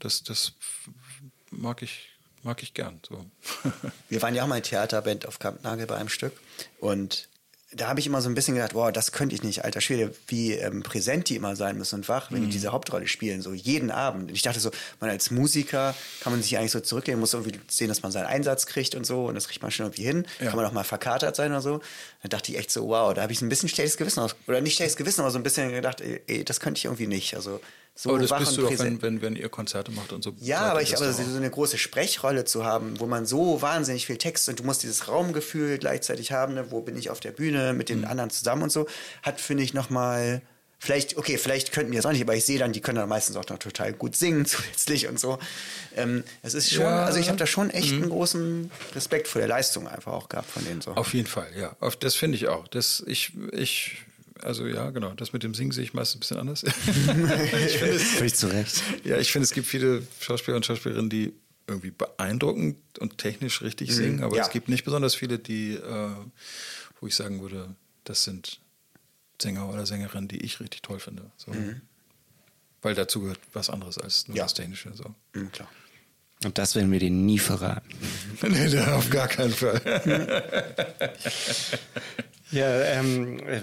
Das, das mag ich, mag ich gern. So.
Wir waren ja auch mal Theaterband auf Kampnagel bei einem Stück und da habe ich immer so ein bisschen gedacht, boah, das könnte ich nicht, alter Schwede, wie ähm, präsent die immer sein müssen und wach, wenn die diese Hauptrolle spielen, so jeden Abend. Und ich dachte so, man als Musiker kann man sich eigentlich so zurücklehnen, muss irgendwie sehen, dass man seinen Einsatz kriegt und so und das kriegt man schon irgendwie hin.
Ja.
Kann man auch mal verkatert sein oder so. Dann dachte ich echt so, wow, da habe ich ein bisschen schlechtes Gewissen aus, oder nicht schlechtes Gewissen, aber so ein bisschen gedacht, ey, das könnte ich irgendwie nicht. Also so
aber das
wach
bist
und
du doch, wenn, wenn, wenn ihr Konzerte macht und so.
Ja, aber ich, aber so eine große Sprechrolle zu haben, wo man so wahnsinnig viel Text und du musst dieses Raumgefühl gleichzeitig haben, ne? wo bin ich auf der Bühne mit
Mhm.
den anderen zusammen und so, hat, finde ich, nochmal, vielleicht, okay, vielleicht könnten die das auch nicht, aber ich sehe dann, die können dann meistens auch noch total gut singen zusätzlich und so. Ähm, es ist schon,
Ja. Mhm.
also ich habe da schon echt einen großen Respekt vor der Leistung einfach auch gehabt von denen so.
Auf jeden Fall, ja. Auf, das finde ich auch. Das, ich, ich, also ja, genau. Das mit dem Singen sehe ich meistens ein bisschen anders. ich finde es,
Völlig zu Recht.
ja, ich finde, es gibt viele Schauspieler und Schauspielerinnen, die irgendwie beeindruckend und technisch richtig singen, aber
ja.
es gibt nicht besonders viele, die, äh, wo ich sagen würde, das sind Sänger oder Sängerinnen, die ich richtig toll finde. So. Weil dazu gehört was anderes als nur
Ja.
das Technische. So.
Mhm, klar.
Und das werden wir dir nie verraten.
nee, auf gar keinen Fall.
Ja, ähm, äh,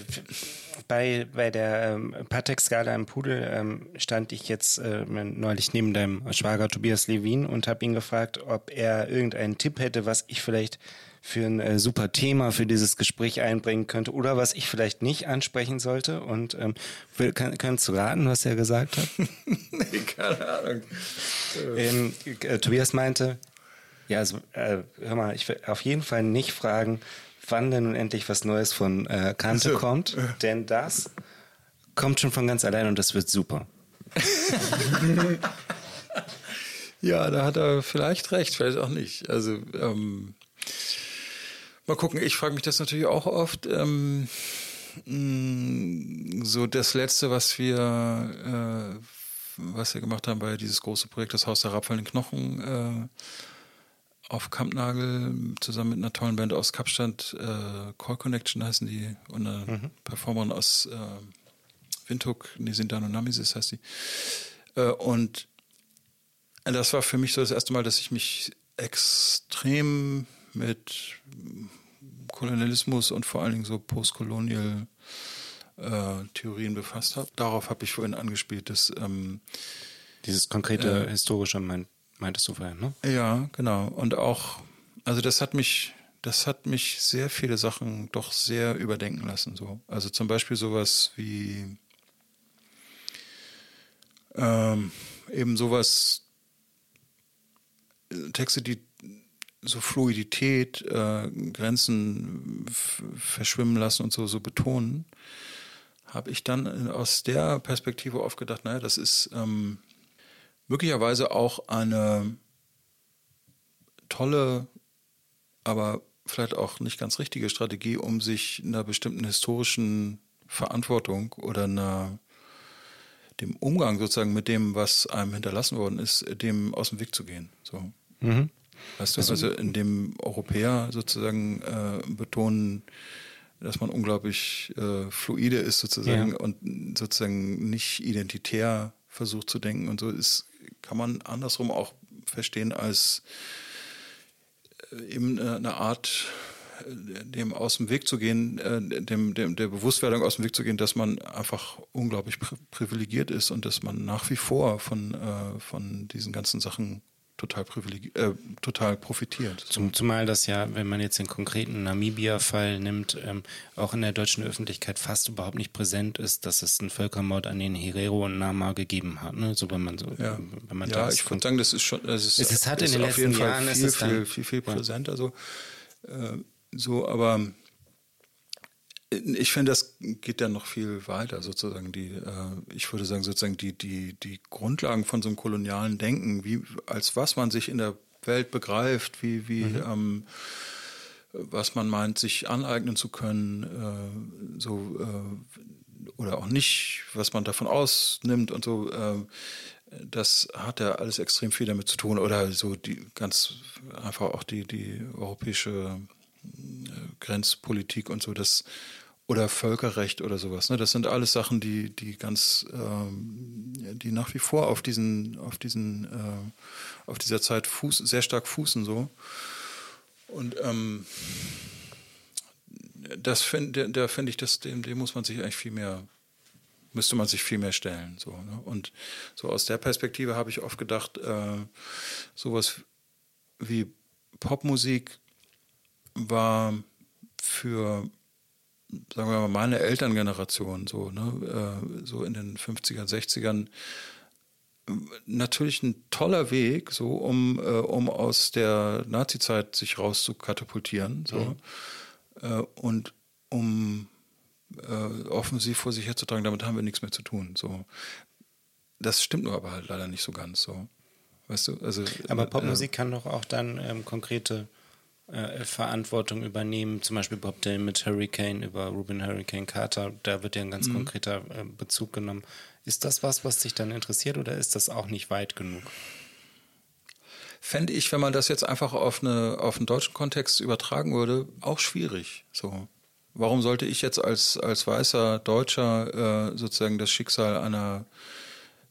bei, bei der ähm, Patek-Skala im Pudel ähm, stand ich jetzt äh, neulich neben deinem Schwager Tobias Levin und habe ihn gefragt, ob er irgendeinen Tipp hätte, was ich vielleicht für ein äh, super Thema für dieses Gespräch einbringen könnte oder was ich vielleicht nicht ansprechen sollte. Und ähm, will, kann, kannst du raten, was er gesagt hat?
nee, keine Ahnung.
ähm, äh, Tobias meinte, ja, also, äh, hör mal, ich will auf jeden Fall nicht fragen, wann denn nun endlich was Neues von äh, Kante
Also,
kommt, denn das kommt schon von ganz allein und das wird super.
Ja, da hat er vielleicht recht, vielleicht auch nicht. Also ähm, mal gucken, ich frage mich das natürlich auch oft. Ähm, mh, so das Letzte, was wir, äh, was wir gemacht haben bei dieses große Projekt, das Haus der rapfenden Knochen äh, auf Kampnagel, zusammen mit einer tollen Band aus Kapstadt, äh, Call Connection heißen die, und eine Performerin aus äh, Windhoek, Nisindano Namisis heißt die. Äh, und das war für mich so das erste Mal, dass ich mich extrem mit Kolonialismus und vor allen Dingen so postcolonial äh, Theorien befasst habe. Darauf habe ich vorhin angespielt, dass ähm,
Dieses konkrete historische mein, meintest du vorhin, ne?
ja, genau. Und auch, also das hat mich, das hat mich sehr viele Sachen doch sehr überdenken lassen. So. Also zum Beispiel sowas wie ähm, eben sowas, äh, Texte, die so Fluidität, äh, Grenzen verschwimmen lassen und so, so betonen, habe ich dann aus der Perspektive oft gedacht, naja, das ist ähm, möglicherweise auch eine tolle, aber vielleicht auch nicht ganz richtige Strategie, um sich einer bestimmten historischen Verantwortung oder einer, dem Umgang sozusagen mit dem, was einem hinterlassen worden ist, dem aus dem Weg zu gehen. So. Weißt du, also indem Europäer sozusagen äh, betonen, dass man unglaublich äh, fluide ist sozusagen
Ja.
und sozusagen nicht identitär versucht zu denken und so ist, kann man andersrum auch verstehen als äh, eben äh, eine Art, äh, dem aus dem Weg zu gehen, dem, dem, der Bewusstwerdung aus dem Weg zu gehen, dass man einfach unglaublich pri privilegiert ist und dass man nach wie vor von, äh, von diesen ganzen Sachen total äh, total profitiert.
Zum, zumal das ja, wenn man jetzt den konkreten Namibia-Fall nimmt, ähm, auch in der deutschen Öffentlichkeit fast überhaupt nicht präsent ist, dass es einen Völkermord an den Herero und Nama gegeben hat. Ne? So wenn man so,
Ja,
wenn man
ja ich würde sagen, das ist schon, das ist,
Es ist- hat in den letzten Jahren ist
viel,
es dann-
viel, viel, viel präsenter. So, äh, so, aber ich finde, das geht dann noch viel weiter, sozusagen. Die, äh, ich würde sagen, sozusagen die, die, die Grundlagen von so einem kolonialen Denken, wie, als was man sich in der Welt begreift, wie, wie, ähm, was man meint, sich aneignen zu können, äh, so, äh, oder auch nicht, was man davon ausnimmt und so, äh, das hat ja alles extrem viel damit zu tun. Oder so die ganz einfach auch die, die europäische äh, Grenzpolitik und so, das oder Völkerrecht oder sowas. Ne? Das sind alles Sachen, die, die ganz, ähm, die nach wie vor auf diesen, auf diesen, äh, auf dieser Zeit fuß, sehr stark fußen so. Und ähm, das finde da finde ich, das, dem, dem muss man sich eigentlich viel mehr, müsste man sich viel mehr stellen. So, ne? Und so aus der Perspektive habe ich oft gedacht, äh, sowas wie Popmusik war für, sagen wir mal, meine Elterngeneration, so, ne, äh, so in den 50er, 60ern, natürlich ein toller Weg, so um, äh, um aus der Nazi-Zeit sich rauszukatapultieren, so äh, und um äh, offensiv vor sich herzutragen, damit haben wir nichts mehr zu tun. So, das stimmt nur aber halt leider nicht so ganz. So, weißt du? Also,
Aber
äh,
Popmusik kann doch auch dann ähm, konkrete äh, Verantwortung übernehmen, zum Beispiel Bob Dylan mit Hurricane über Ruben Hurricane Carter, da wird ja ein ganz
Mhm.
konkreter äh, Bezug genommen. Ist das was, was dich dann interessiert oder ist das auch nicht weit genug?
fände ich, wenn man das jetzt einfach auf, eine, auf einen deutschen Kontext übertragen würde, auch schwierig. So. Warum sollte ich jetzt als, als weißer Deutscher äh, sozusagen das Schicksal einer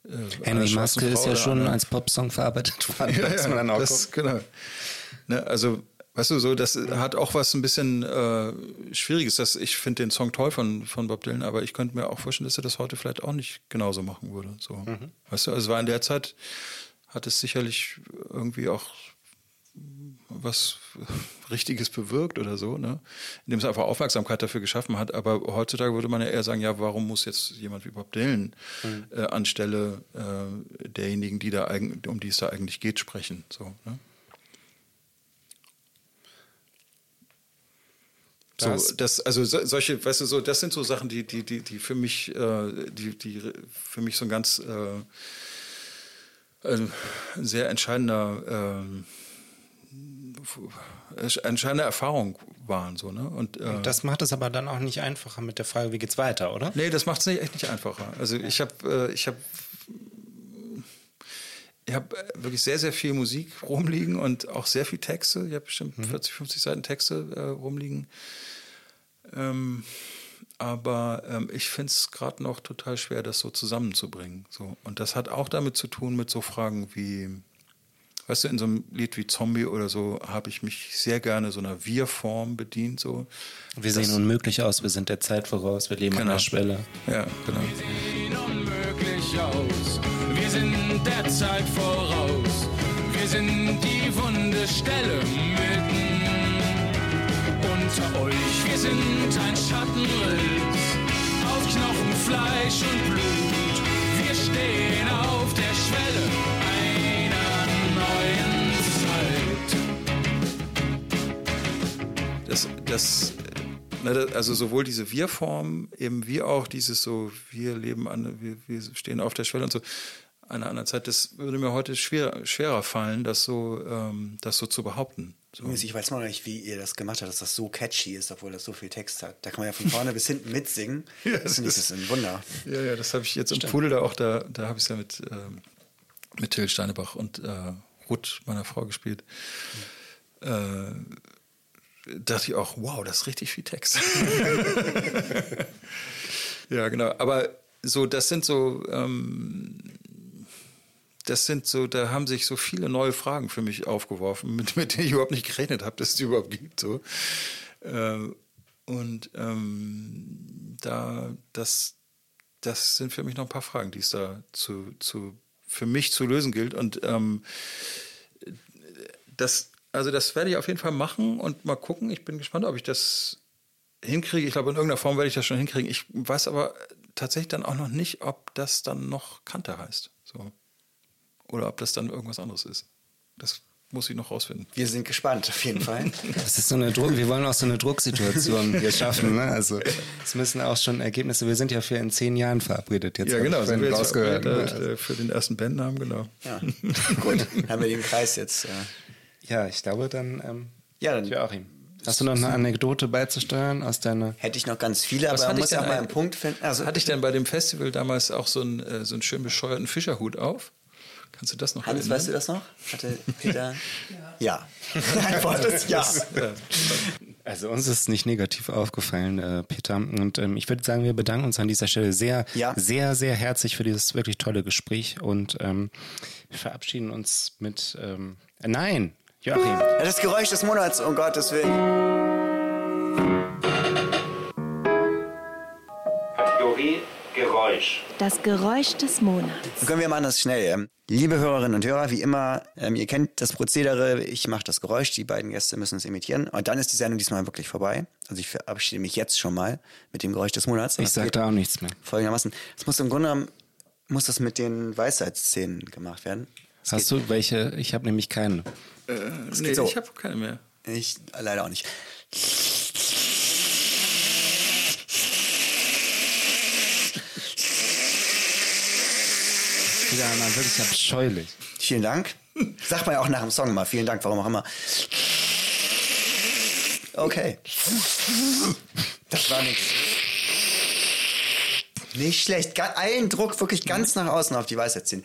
äh,
Henry Maske ist ja schon als Popsong verarbeitet worden.
ja, ja,
man dann auch
das, genau. Ne, also, weißt du, so, das hat auch was ein bisschen äh, Schwieriges. Das, ich finde den Song toll von, von Bob Dylan, aber ich könnte mir auch vorstellen, dass er das heute vielleicht auch nicht genauso machen würde. So.
Mhm.
Weißt du, also es war in der Zeit, hat es sicherlich irgendwie auch was Richtiges bewirkt oder so, ne? indem es einfach Aufmerksamkeit dafür geschaffen hat. Aber heutzutage würde man ja eher sagen, ja, warum muss jetzt jemand wie Bob Dylan äh, anstelle äh, derjenigen, die da um die es da eigentlich geht, sprechen? So, ne? So,
Das-
das, also so, solche, weißt du, so, das sind so Sachen, die, die, die, die für mich, äh, die, die für mich so ein ganz äh, ein sehr entscheidender, ähm, entscheidende Erfahrung waren, so, ne? Und, äh,
Das macht es aber dann auch nicht einfacher mit der Frage, wie geht's weiter, oder?
Nee, das macht es nicht, echt nicht einfacher. Also ich habe äh, ich hab, ich hab äh, wirklich sehr, sehr viel Musik rumliegen und auch sehr viel Texte. Ich habe bestimmt 40, 50 Seiten Texte äh, rumliegen. Ähm, aber ähm, ich finde es gerade noch total schwer, das so zusammenzubringen. So. Und das hat auch damit zu tun mit so Fragen wie, weißt du, in so einem Lied wie Zombie oder so habe ich mich sehr gerne so einer Wir-Form bedient. So.
Wir sehen unmöglich aus, wir sind der Zeit voraus, wir leben an
Genau.
der Schwelle.
Ja, genau.
sehen unmöglich aus. Der Zeit voraus. Wir sind die wunde Stelle mitten unter euch. Wir sind ein Schattenriss auf Knochen, Fleisch und Blut. Wir stehen auf der Schwelle einer neuen Zeit.
das, das, das, also sowohl diese Wir-Form, eben wie auch dieses so, wir leben an, wir, wir stehen auf der Schwelle und so, einer anderen Zeit, das würde mir heute schwer, schwerer fallen, das so, ähm, das so zu behaupten. So.
Ich weiß noch nicht, wie ihr das gemacht habt, dass das so catchy ist, obwohl das so viel Text hat. Da kann man ja von vorne bis hinten mitsingen.
Ja,
das
ist-
ein Wunder.
Ja, ja, das habe ich jetzt im Pudel da auch, da, da habe ich es ja mit, ähm, mit Till Steinebach und äh, Ruth, meiner Frau, gespielt. Äh, dachte ich auch, wow, das ist richtig viel Text. ja, genau. Aber so, das sind so, ähm, das sind so, da haben sich so viele neue Fragen für mich aufgeworfen, mit, mit denen ich überhaupt nicht gerechnet habe, dass es die überhaupt gibt. So. Äh, und ähm, da, das, das sind für mich noch ein paar Fragen, die es da zu, zu, für mich zu lösen gilt. Und ähm, das, also das werde ich auf jeden Fall machen und mal gucken. Ich bin gespannt, ob ich das hinkriege. Ich glaube, in irgendeiner Form werde ich das schon hinkriegen. Ich weiß aber tatsächlich dann auch noch nicht, ob das dann noch Kante heißt. So. Oder ob das dann irgendwas anderes ist. Das muss ich noch rausfinden.
Wir sind gespannt, auf jeden Fall.
Das ist so eine Druck, wir wollen auch so eine Drucksituation hier schaffen. Ne? Also es müssen auch schon Ergebnisse, wir sind ja für in zehn Jahren verabredet jetzt.
Ja,
ich
genau. Sind wir jetzt
rausgehört. ne?
äh, für den ersten Bandnamen, genau.
Ja, gut. Haben wir den Kreis jetzt. Äh,
Ja, ich glaube dann, ähm,
Ja, dann-
Joachim. Hast du noch eine Anekdote beizusteuern aus deiner...
hätte ich noch ganz viele,
Was
aber muss
ich
ja
denn
mal
ein-
einen Punkt finden. Also,
Hatte ich denn bei dem Festival damals auch so einen, äh, so einen schön bescheuerten Fischerhut auf? Kannst du das noch
Hans,
erinnern?
weißt du das noch? Hatte Peter? Ja. ja. Antwort ist ja.
Also uns ist nicht negativ aufgefallen, äh, Peter. Und ähm, ich würde sagen, wir bedanken uns an dieser Stelle sehr,
Ja.
sehr, sehr herzlich für dieses wirklich tolle Gespräch und ähm, wir verabschieden uns mit... Ähm, äh, nein, Joachim.
Das Geräusch des Monats, um Gottes Willen.
Kategorie Geräusch.
Das Geräusch des Monats.
Dann können wir machen das schnell. Liebe Hörerinnen und Hörer, wie immer, ähm, ihr kennt das Prozedere. Ich mache das Geräusch, die beiden Gäste müssen es imitieren. Und dann ist die Sendung diesmal wirklich vorbei. Also ich verabschiede mich jetzt schon mal mit dem Geräusch des Monats.
Ich
das
sag
geht
da auch nichts mehr.
Folgendermaßen. Es muss im Grunde genommen, muss das mit den Weisheitsszenen gemacht werden. Es
Hast du welche? Ich habe nämlich keine.
Es
Nee,
so.
ich habe keine mehr.
Ich leider auch nicht.
Ja, man wirklich abscheulich.
Vielen Dank. Sagt man ja auch nach dem Song mal. Vielen Dank, warum auch immer. Okay. Das war nichts. Nicht schlecht. Allen Druck wirklich ganz nach außen auf die Weisheit ziehen.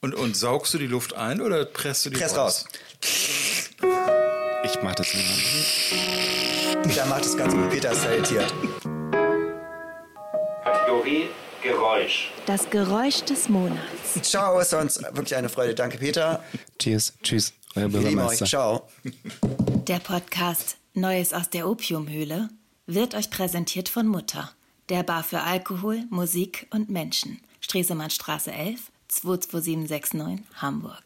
Und, und saugst du die Luft ein oder presst du die
Press raus.
Ich mach das nicht mehr.
Peter macht das ganz gut. Peter ist talentiert.
Kategorie
Geräusch.
Das Geräusch des Monats.
Ciao, ist uns wirklich eine Freude. Danke, Peter.
Cheers, tschüss, euer
lieben euch.
Bürgermeister.
Ciao.
Der Podcast Neues aus der Opiumhöhle wird euch präsentiert von Mutter, der Bar für Alkohol, Musik und Menschen. Stresemannstraße 11 22769 Hamburg.